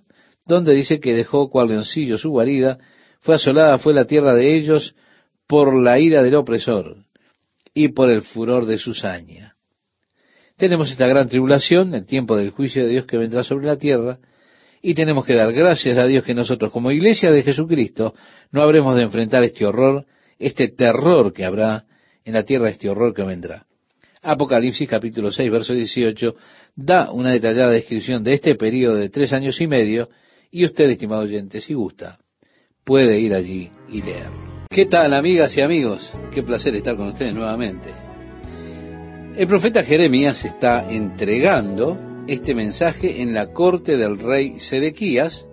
A: donde dice que dejó cual leoncillo su guarida, fue asolada, fue la tierra de ellos por la ira del opresor y por el furor de su saña. Tenemos esta gran tribulación, el tiempo del juicio de Dios que vendrá sobre la tierra, Y tenemos que dar gracias a Dios que nosotros como iglesia de Jesucristo no habremos de enfrentar este horror, este terror que habrá en la tierra, este horror que vendrá. Apocalipsis capítulo 6, verso 18, da una detallada descripción de este periodo de tres años y medio, y usted, estimado oyente, si gusta, puede ir allí y leerlo. ¿Qué tal, amigas y amigos? Qué placer estar con ustedes nuevamente. El profeta Jeremías está entregando este mensaje en la corte del rey Sedequías,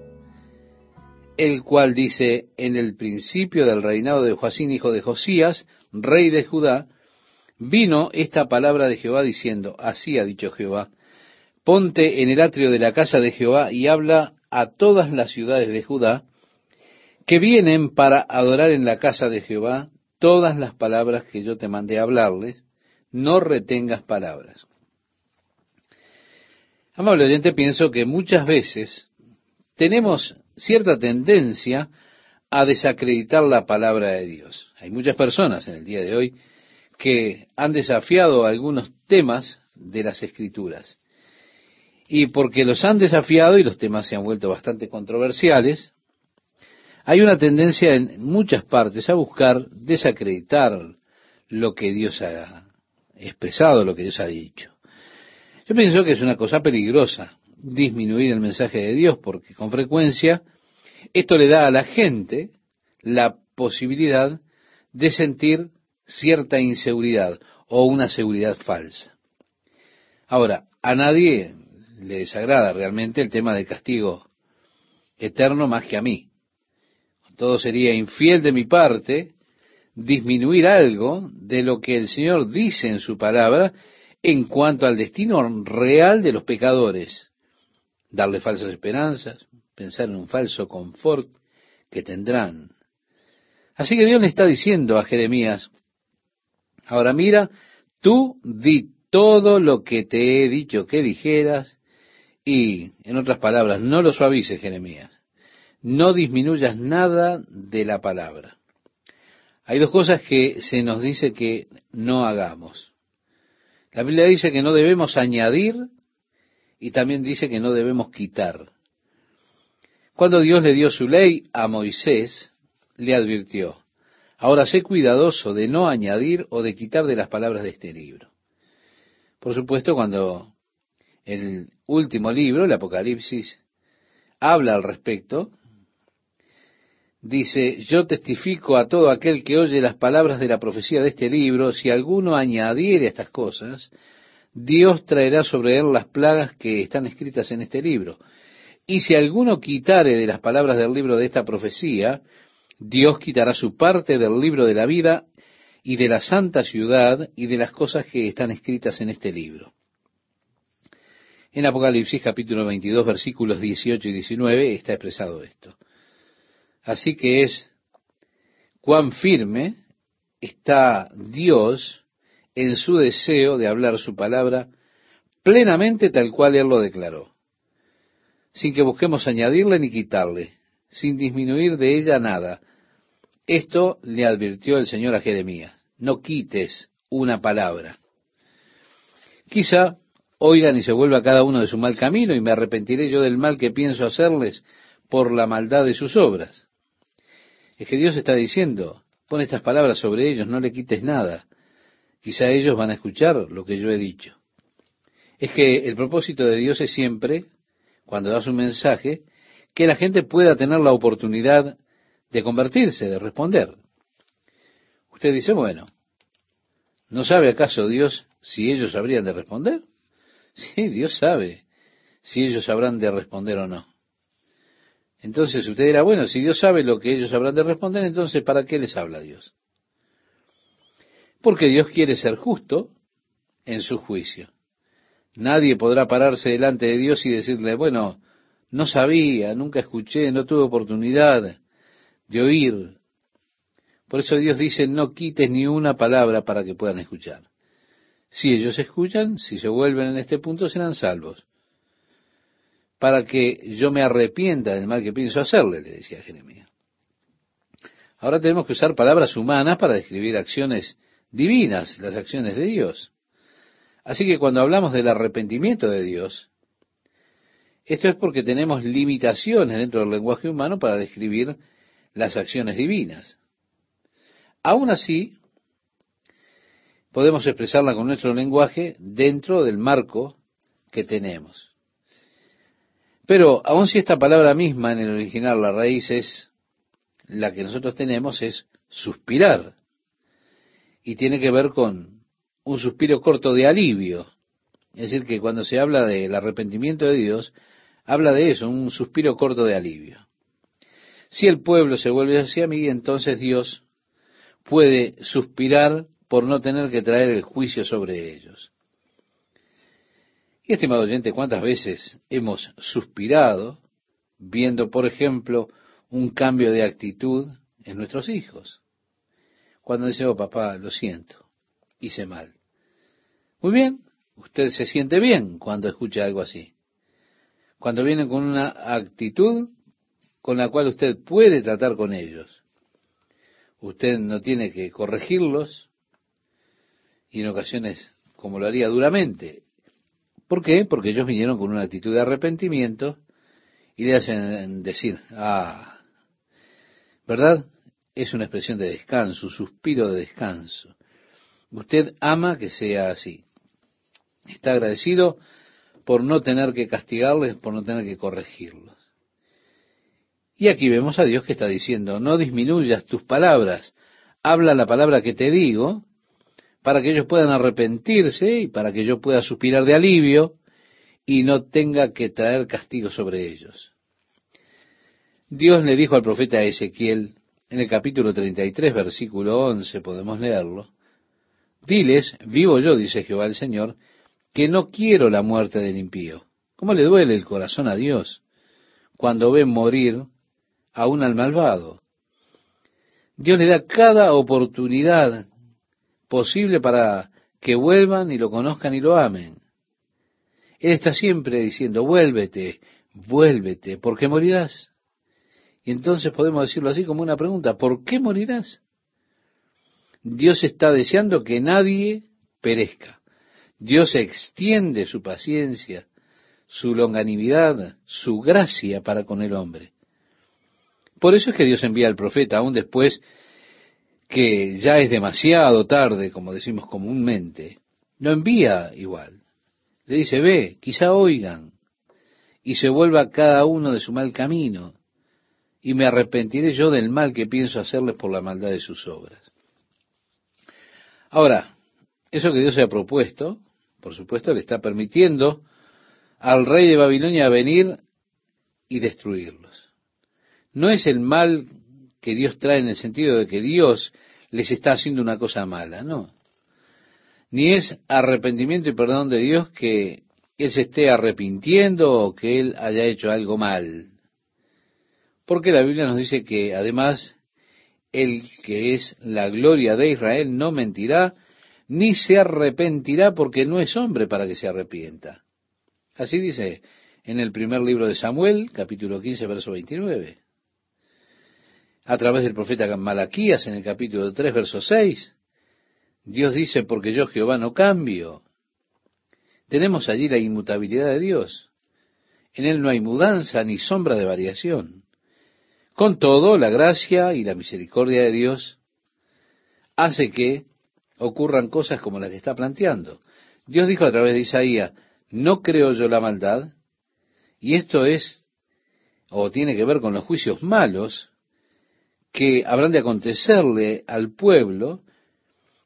A: el cual dice, en el principio del reinado de Joacín, hijo de Josías, rey de Judá, vino esta palabra de Jehová diciendo, así ha dicho Jehová, ponte en el atrio de la casa de Jehová y habla a todas las ciudades de Judá que vienen para adorar en la casa de Jehová todas las palabras que yo te mandé hablarles, no retengas palabras. Amable oyente, pienso que muchas veces tenemos cierta tendencia a desacreditar la palabra de Dios. Hay muchas personas en el día de hoy que han desafiado algunos temas de las escrituras. Y porque los han desafiado y los temas se han vuelto bastante controversiales, hay una tendencia en muchas partes a buscar desacreditar lo que Dios ha expresado, lo que Dios ha dicho. Yo pienso que es una cosa peligrosa disminuir el mensaje de Dios porque con frecuencia esto le da a la gente la posibilidad de sentir cierta inseguridad o una seguridad falsa. Ahora, a nadie le desagrada realmente el tema del castigo eterno más que a mí. Todo sería infiel de mi parte disminuir algo de lo que el Señor dice en su palabra en cuanto al destino real de los pecadores. Darle falsas esperanzas, pensar en un falso confort que tendrán. Así que Dios le está diciendo a Jeremías, Ahora mira, tú di todo lo que te he dicho que dijeras y, en otras palabras, no lo suavices, Jeremías. No disminuyas nada de la palabra. Hay dos cosas que se nos dice que no hagamos. La Biblia dice que no debemos añadir y también dice que no debemos quitar. Cuando Dios le dio su ley a Moisés, le advirtió, Ahora sé cuidadoso de no añadir o de quitar de las palabras de este libro. Por supuesto, cuando el último libro, el Apocalipsis, habla al respecto, dice, yo testifico a todo aquel que oye las palabras de la profecía de este libro, si alguno añadiere estas cosas, Dios traerá sobre él las plagas que están escritas en este libro. Y si alguno quitare de las palabras del libro de esta profecía, Dios quitará su parte del libro de la vida y de la santa ciudad y de las cosas que están escritas en este libro. En Apocalipsis capítulo 22 versículos 18 y 19 está expresado esto. Así que es cuán firme está Dios en su deseo de hablar su palabra plenamente tal cual Él lo declaró, sin que busquemos añadirle ni quitarle, sin disminuir de ella nada, esto le advirtió el Señor a Jeremías, no quites una palabra. Quizá oigan y se vuelva cada uno de su mal camino y me arrepentiré yo del mal que pienso hacerles por la maldad de sus obras. Es que Dios está diciendo, pon estas palabras sobre ellos, no le quites nada. Quizá ellos van a escuchar lo que yo he dicho. Es que el propósito de Dios es siempre, cuando da su mensaje, que la gente pueda tener la oportunidad de convertirse, de responder. Usted dice, bueno, ¿no sabe acaso Dios si ellos habrían de responder? Sí, Dios sabe si ellos habrán de responder o no. Entonces usted dirá, bueno, si Dios sabe lo que ellos habrán de responder, entonces ¿para qué les habla Dios? Porque Dios quiere ser justo en su juicio. Nadie podrá pararse delante de Dios y decirle, bueno, no sabía, nunca escuché, no tuve oportunidad, de oír. Por eso Dios dice, no quites ni una palabra para que puedan escuchar. Si ellos escuchan, si se vuelven en este punto, serán salvos. Para que yo me arrepienta del mal que pienso hacerle, le decía Jeremías. Ahora tenemos que usar palabras humanas para describir acciones divinas, las acciones de Dios. Así que cuando hablamos del arrepentimiento de Dios, Esto es porque tenemos limitaciones dentro del lenguaje humano para describir las acciones divinas. Aún así, podemos expresarla con nuestro lenguaje dentro del marco que tenemos. Pero aun si esta palabra misma en el original, la raíz es la que nosotros tenemos, es suspirar. Y tiene que ver con un suspiro corto de alivio. Es decir, que cuando se habla del arrepentimiento de Dios, habla de eso, un suspiro corto de alivio. Si el pueblo se vuelve hacia mí, entonces Dios puede suspirar por no tener que traer el juicio sobre ellos. Y estimado oyente, ¿cuántas veces hemos suspirado viendo, por ejemplo, un cambio de actitud en nuestros hijos? Cuando dice, oh papá, lo siento, hice mal. Muy bien, usted se siente bien cuando escucha algo así. Cuando vienen con una actitud con la cual usted puede tratar con ellos. Usted no tiene que corregirlos y en ocasiones como lo haría duramente. ¿Por qué? Porque ellos vinieron con una actitud de arrepentimiento y le hacen decir, ah, ¿verdad? Es una expresión de descanso, suspiro de descanso. Usted ama que sea así. Está agradecido por no tener que castigarles, por no tener que corregirlos. Y aquí vemos a Dios que está diciendo, no disminuyas tus palabras, habla la palabra que te digo, para que ellos puedan arrepentirse y para que yo pueda suspirar de alivio y no tenga que traer castigo sobre ellos. Dios le dijo al profeta Ezequiel, en el capítulo 33, versículo 11, podemos leerlo, Diles, vivo yo, dice Jehová el Señor, que no quiero la muerte del impío. ¿Cómo le duele el corazón a Dios cuando ve morir aún al malvado. Dios le da cada oportunidad posible para que vuelvan y lo conozcan y lo amen. Él está siempre diciendo, vuélvete, vuélvete, ¿por qué morirás? Y entonces podemos decirlo así como una pregunta, ¿por qué morirás? Dios está deseando que nadie perezca. Dios extiende su paciencia, su longanimidad, su gracia para con el hombre. Por eso es que Dios envía al profeta, aún después que ya es demasiado tarde, como decimos comúnmente. Lo envía igual. Le dice, ve, quizá oigan, y se vuelva cada uno de su mal camino, y me arrepentiré yo del mal que pienso hacerles por la maldad de sus obras. Ahora, eso que Dios se ha propuesto, por supuesto, le está permitiendo al rey de Babilonia venir y destruirlos no es el mal que Dios trae en el sentido de que Dios les está haciendo una cosa mala, no. Ni es arrepentimiento y perdón de Dios que Él se esté arrepintiendo o que Él haya hecho algo mal. Porque la Biblia nos dice que además el que es la gloria de Israel no mentirá ni se arrepentirá porque no es hombre para que se arrepienta. Así dice en el primer libro de Samuel, capítulo 15, verso 29 a través del profeta Malaquías en el capítulo 3, verso 6. Dios dice, porque yo Jehová no cambio. Tenemos allí la inmutabilidad de Dios. En Él no hay mudanza ni sombra de variación. Con todo, la gracia y la misericordia de Dios hace que ocurran cosas como las que está planteando. Dios dijo a través de Isaías, no creo yo la maldad, y esto es, o tiene que ver con los juicios malos que habrán de acontecerle al pueblo,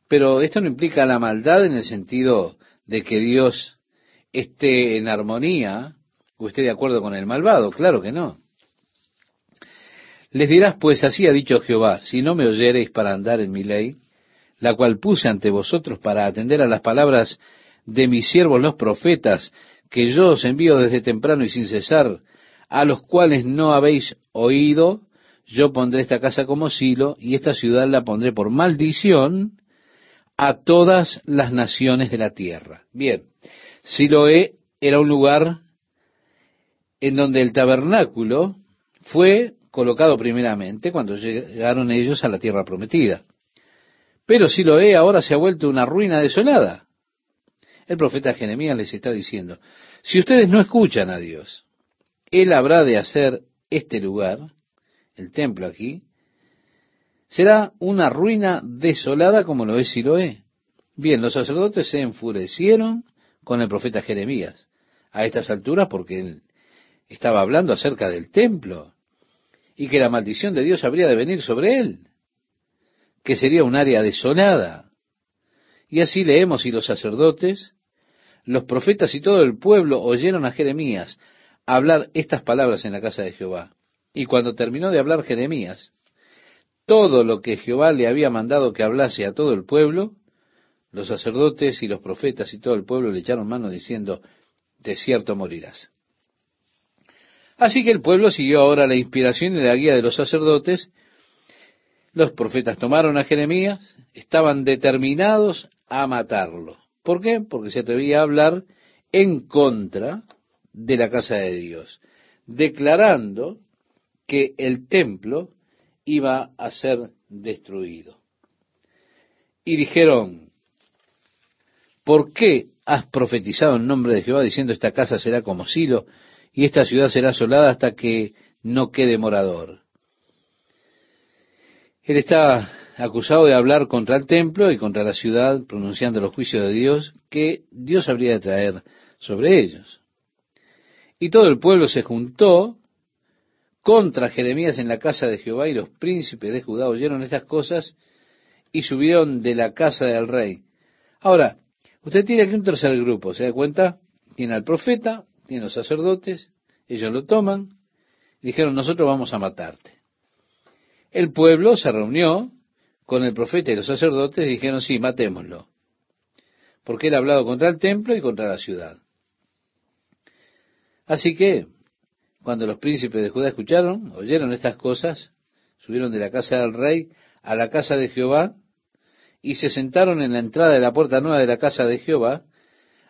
A: pero esto no implica la maldad en el sentido de que Dios esté en armonía o esté de acuerdo con el malvado, claro que no. Les dirás, pues así ha dicho Jehová, si no me oyereis para andar en mi ley, la cual puse ante vosotros para atender a las palabras de mis siervos los profetas, que yo os envío desde temprano y sin cesar, a los cuales no habéis oído, yo pondré esta casa como silo y esta ciudad la pondré por maldición a todas las naciones de la tierra. Bien, Siloé era un lugar en donde el tabernáculo fue colocado primeramente cuando llegaron ellos a la tierra prometida. Pero Siloé ahora se ha vuelto una ruina desolada. El profeta Jeremías les está diciendo, si ustedes no escuchan a Dios, él habrá de hacer este lugar, el templo aquí, será una ruina desolada como lo es Siloé. Bien, los sacerdotes se enfurecieron con el profeta Jeremías a estas alturas porque él estaba hablando acerca del templo y que la maldición de Dios habría de venir sobre él, que sería un área desolada. Y así leemos, y los sacerdotes, los profetas y todo el pueblo oyeron a Jeremías hablar estas palabras en la casa de Jehová. Y cuando terminó de hablar Jeremías, todo lo que Jehová le había mandado que hablase a todo el pueblo, los sacerdotes y los profetas y todo el pueblo le echaron mano diciendo, de cierto morirás. Así que el pueblo siguió ahora la inspiración y la guía de los sacerdotes. Los profetas tomaron a Jeremías, estaban determinados a matarlo. ¿Por qué? Porque se atrevía a hablar en contra de la casa de Dios, declarando que el templo iba a ser destruido. Y dijeron, ¿por qué has profetizado en nombre de Jehová diciendo esta casa será como Silo y esta ciudad será asolada hasta que no quede morador? Él está acusado de hablar contra el templo y contra la ciudad, pronunciando los juicios de Dios que Dios habría de traer sobre ellos. Y todo el pueblo se juntó contra Jeremías en la casa de Jehová y los príncipes de Judá oyeron estas cosas y subieron de la casa del rey. Ahora, usted tiene aquí un tercer grupo, ¿se da cuenta? Tiene al profeta, tiene los sacerdotes, ellos lo toman y dijeron, nosotros vamos a matarte. El pueblo se reunió con el profeta y los sacerdotes y dijeron, sí, matémoslo, porque él ha hablado contra el templo y contra la ciudad. Así que cuando los príncipes de Judá escucharon, oyeron estas cosas, subieron de la casa del rey a la casa de Jehová y se sentaron en la entrada de la puerta nueva de la casa de Jehová.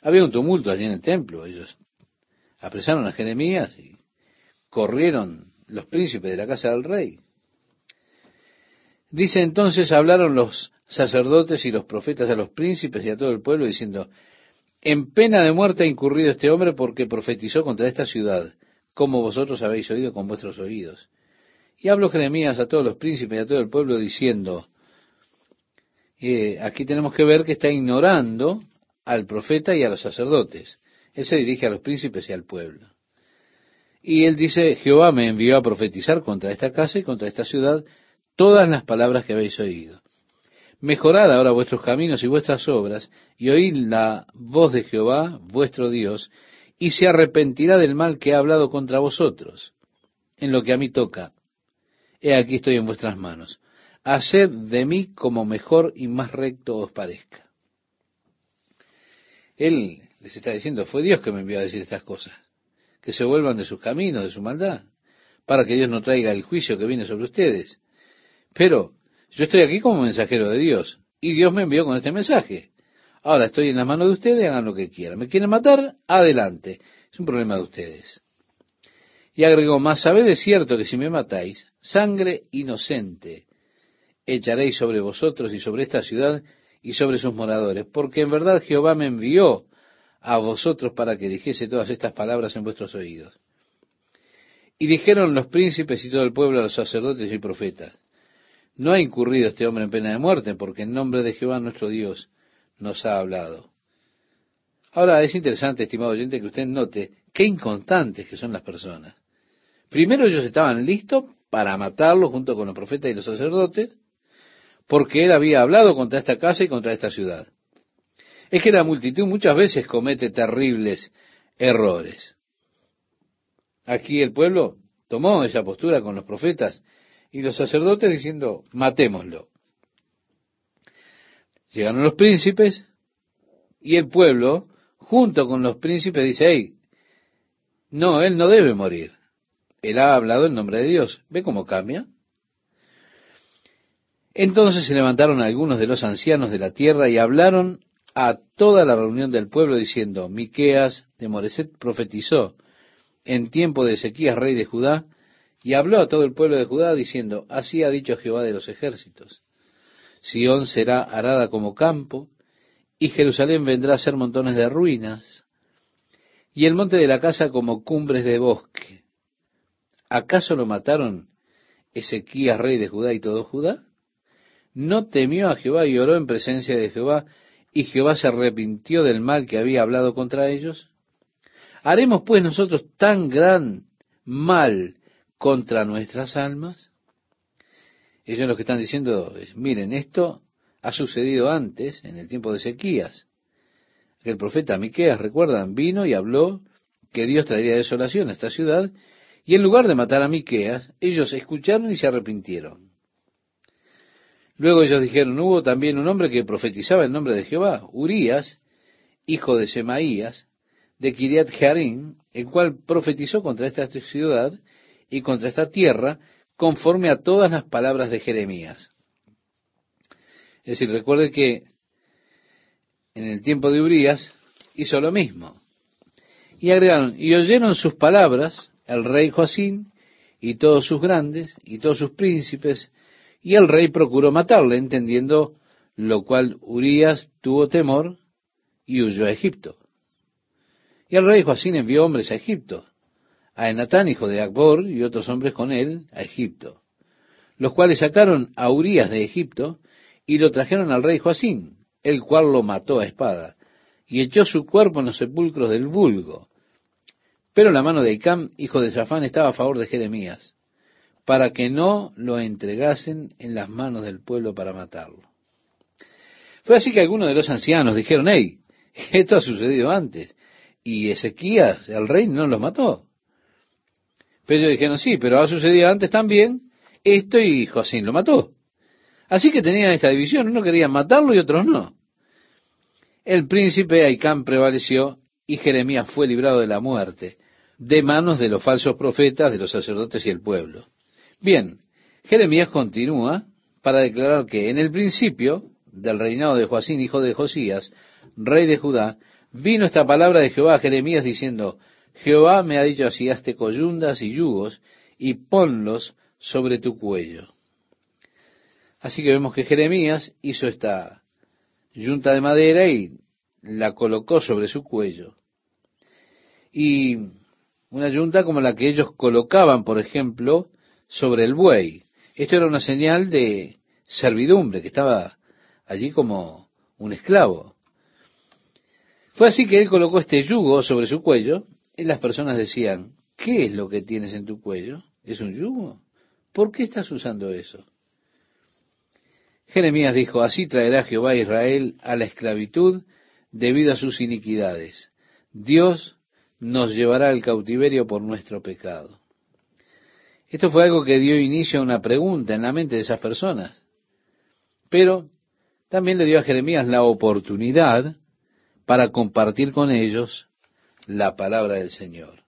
A: Había un tumulto allí en el templo. Ellos apresaron a Jeremías y corrieron los príncipes de la casa del rey. Dice entonces, hablaron los sacerdotes y los profetas a los príncipes y a todo el pueblo diciendo, en pena de muerte ha incurrido este hombre porque profetizó contra esta ciudad como vosotros habéis oído con vuestros oídos. Y habló Jeremías a todos los príncipes y a todo el pueblo diciendo, eh, aquí tenemos que ver que está ignorando al profeta y a los sacerdotes. Él se dirige a los príncipes y al pueblo. Y él dice, Jehová me envió a profetizar contra esta casa y contra esta ciudad todas las palabras que habéis oído. Mejorad ahora vuestros caminos y vuestras obras, y oíd la voz de Jehová, vuestro Dios, y se arrepentirá del mal que ha hablado contra vosotros. En lo que a mí toca, he aquí estoy en vuestras manos. Haced de mí como mejor y más recto os parezca. Él les está diciendo, fue Dios que me envió a decir estas cosas, que se vuelvan de sus caminos, de su maldad, para que Dios no traiga el juicio que viene sobre ustedes. Pero yo estoy aquí como mensajero de Dios, y Dios me envió con este mensaje. Ahora estoy en las manos de ustedes, hagan lo que quieran. ¿Me quieren matar? Adelante. Es un problema de ustedes. Y agregó más, sabed de cierto que si me matáis, sangre inocente echaréis sobre vosotros y sobre esta ciudad y sobre sus moradores, porque en verdad Jehová me envió a vosotros para que dijese todas estas palabras en vuestros oídos. Y dijeron los príncipes y todo el pueblo a los sacerdotes y profetas, no ha incurrido este hombre en pena de muerte, porque en nombre de Jehová nuestro Dios nos ha hablado. Ahora es interesante, estimado oyente, que usted note qué inconstantes que son las personas. Primero ellos estaban listos para matarlo junto con los profetas y los sacerdotes, porque él había hablado contra esta casa y contra esta ciudad. Es que la multitud muchas veces comete terribles errores. Aquí el pueblo tomó esa postura con los profetas y los sacerdotes diciendo, matémoslo. Llegaron los príncipes y el pueblo, junto con los príncipes, dice, hey, no, él no debe morir. Él ha hablado en nombre de Dios. ¿Ve cómo cambia? Entonces se levantaron algunos de los ancianos de la tierra y hablaron a toda la reunión del pueblo diciendo, Miqueas de Moreset profetizó en tiempo de Ezequías, rey de Judá, y habló a todo el pueblo de Judá diciendo, así ha dicho Jehová de los ejércitos. Sión será arada como campo, y Jerusalén vendrá a ser montones de ruinas, y el monte de la casa como cumbres de bosque. ¿Acaso lo mataron Ezequías, rey de Judá y todo Judá? No temió a Jehová y oró en presencia de Jehová, y Jehová se arrepintió del mal que había hablado contra ellos. ¿Haremos pues nosotros tan gran mal contra nuestras almas? Ellos lo que están diciendo es, miren, esto ha sucedido antes, en el tiempo de Ezequías. El profeta Miqueas, recuerdan, vino y habló que Dios traería desolación a esta ciudad, y en lugar de matar a Miqueas, ellos escucharon y se arrepintieron. Luego ellos dijeron, hubo también un hombre que profetizaba el nombre de Jehová, Urías, hijo de Semaías, de Kiriat Jearim, el cual profetizó contra esta ciudad y contra esta tierra, conforme a todas las palabras de Jeremías. Es decir, recuerde que en el tiempo de Urías hizo lo mismo. Y agregaron, y oyeron sus palabras el rey Joacín y todos sus grandes y todos sus príncipes, y el rey procuró matarle, entendiendo lo cual Urías tuvo temor y huyó a Egipto. Y el rey Joacín envió hombres a Egipto, a Enatán, hijo de Akbor, y otros hombres con él, a Egipto, los cuales sacaron a Urías de Egipto y lo trajeron al rey Joacín, el cual lo mató a espada, y echó su cuerpo en los sepulcros del vulgo. Pero la mano de Icam, hijo de Safán, estaba a favor de Jeremías, para que no lo entregasen en las manos del pueblo para matarlo. Fue así que algunos de los ancianos dijeron, hey, esto ha sucedido antes, y Ezequías, el rey, no los mató. Pero ellos dijeron, sí, pero ha sucedido antes también esto y Josín lo mató. Así que tenían esta división, uno quería matarlo y otros no. El príncipe Aicán prevaleció y Jeremías fue librado de la muerte, de manos de los falsos profetas, de los sacerdotes y el pueblo. Bien, Jeremías continúa para declarar que en el principio del reinado de Joacín, hijo de Josías, rey de Judá, vino esta palabra de Jehová a Jeremías diciendo, Jehová me ha dicho así, hazte coyundas y yugos y ponlos sobre tu cuello. Así que vemos que Jeremías hizo esta yunta de madera y la colocó sobre su cuello. Y una yunta como la que ellos colocaban, por ejemplo, sobre el buey. Esto era una señal de servidumbre, que estaba allí como un esclavo. Fue así que él colocó este yugo sobre su cuello y las personas decían, ¿qué es lo que tienes en tu cuello? ¿Es un yugo? ¿Por qué estás usando eso? Jeremías dijo, así traerá Jehová a Israel a la esclavitud debido a sus iniquidades. Dios nos llevará al cautiverio por nuestro pecado. Esto fue algo que dio inicio a una pregunta en la mente de esas personas. Pero también le dio a Jeremías la oportunidad para compartir con ellos la palabra del Señor.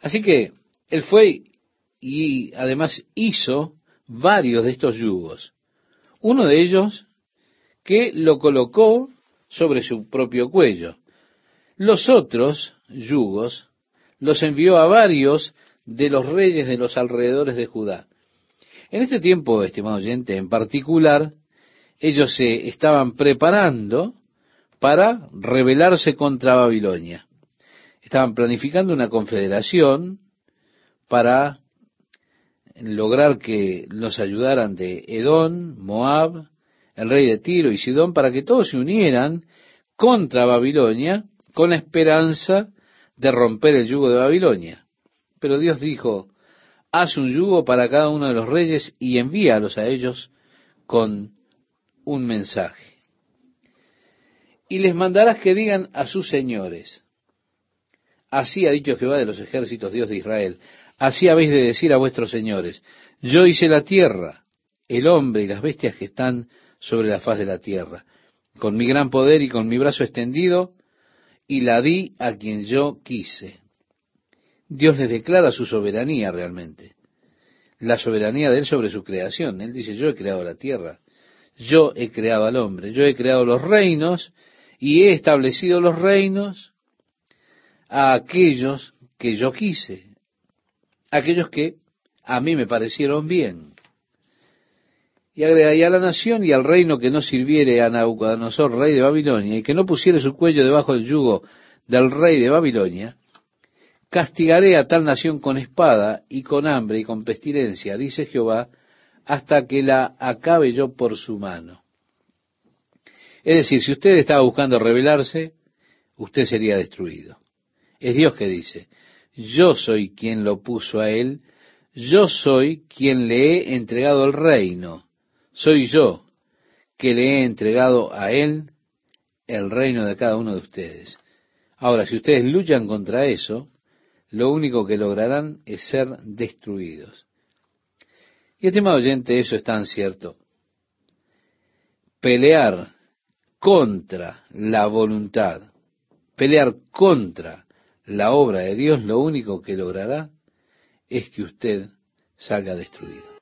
A: Así que él fue y además hizo varios de estos yugos. Uno de ellos que lo colocó sobre su propio cuello. Los otros yugos los envió a varios de los reyes de los alrededores de Judá. En este tiempo, estimado oyente, en particular, ellos se estaban preparando para rebelarse contra Babilonia. Estaban planificando una confederación para lograr que los ayudaran de Edón, Moab, el rey de Tiro y Sidón, para que todos se unieran contra Babilonia con la esperanza de romper el yugo de Babilonia. Pero Dios dijo, haz un yugo para cada uno de los reyes y envíalos a ellos con un mensaje y les mandarás que digan a sus señores, así ha dicho Jehová de los ejércitos, Dios de Israel, así habéis de decir a vuestros señores, yo hice la tierra, el hombre y las bestias que están sobre la faz de la tierra, con mi gran poder y con mi brazo extendido, y la di a quien yo quise. Dios les declara su soberanía realmente, la soberanía de Él sobre su creación. Él dice, yo he creado la tierra, yo he creado al hombre, yo he creado los reinos, y he establecido los reinos a aquellos que yo quise, aquellos que a mí me parecieron bien. Y agregaría a la nación y al reino que no sirviere a Nabucodonosor, rey de Babilonia, y que no pusiere su cuello debajo del yugo del rey de Babilonia, castigaré a tal nación con espada y con hambre y con pestilencia, dice Jehová, hasta que la acabe yo por su mano. Es decir, si usted estaba buscando rebelarse, usted sería destruido. Es Dios que dice, yo soy quien lo puso a él, yo soy quien le he entregado el reino, soy yo que le he entregado a él el reino de cada uno de ustedes. Ahora, si ustedes luchan contra eso, lo único que lograrán es ser destruidos. Y estimado oyente, eso es tan cierto. Pelear contra la voluntad, pelear contra la obra de Dios, lo único que logrará es que usted salga destruido.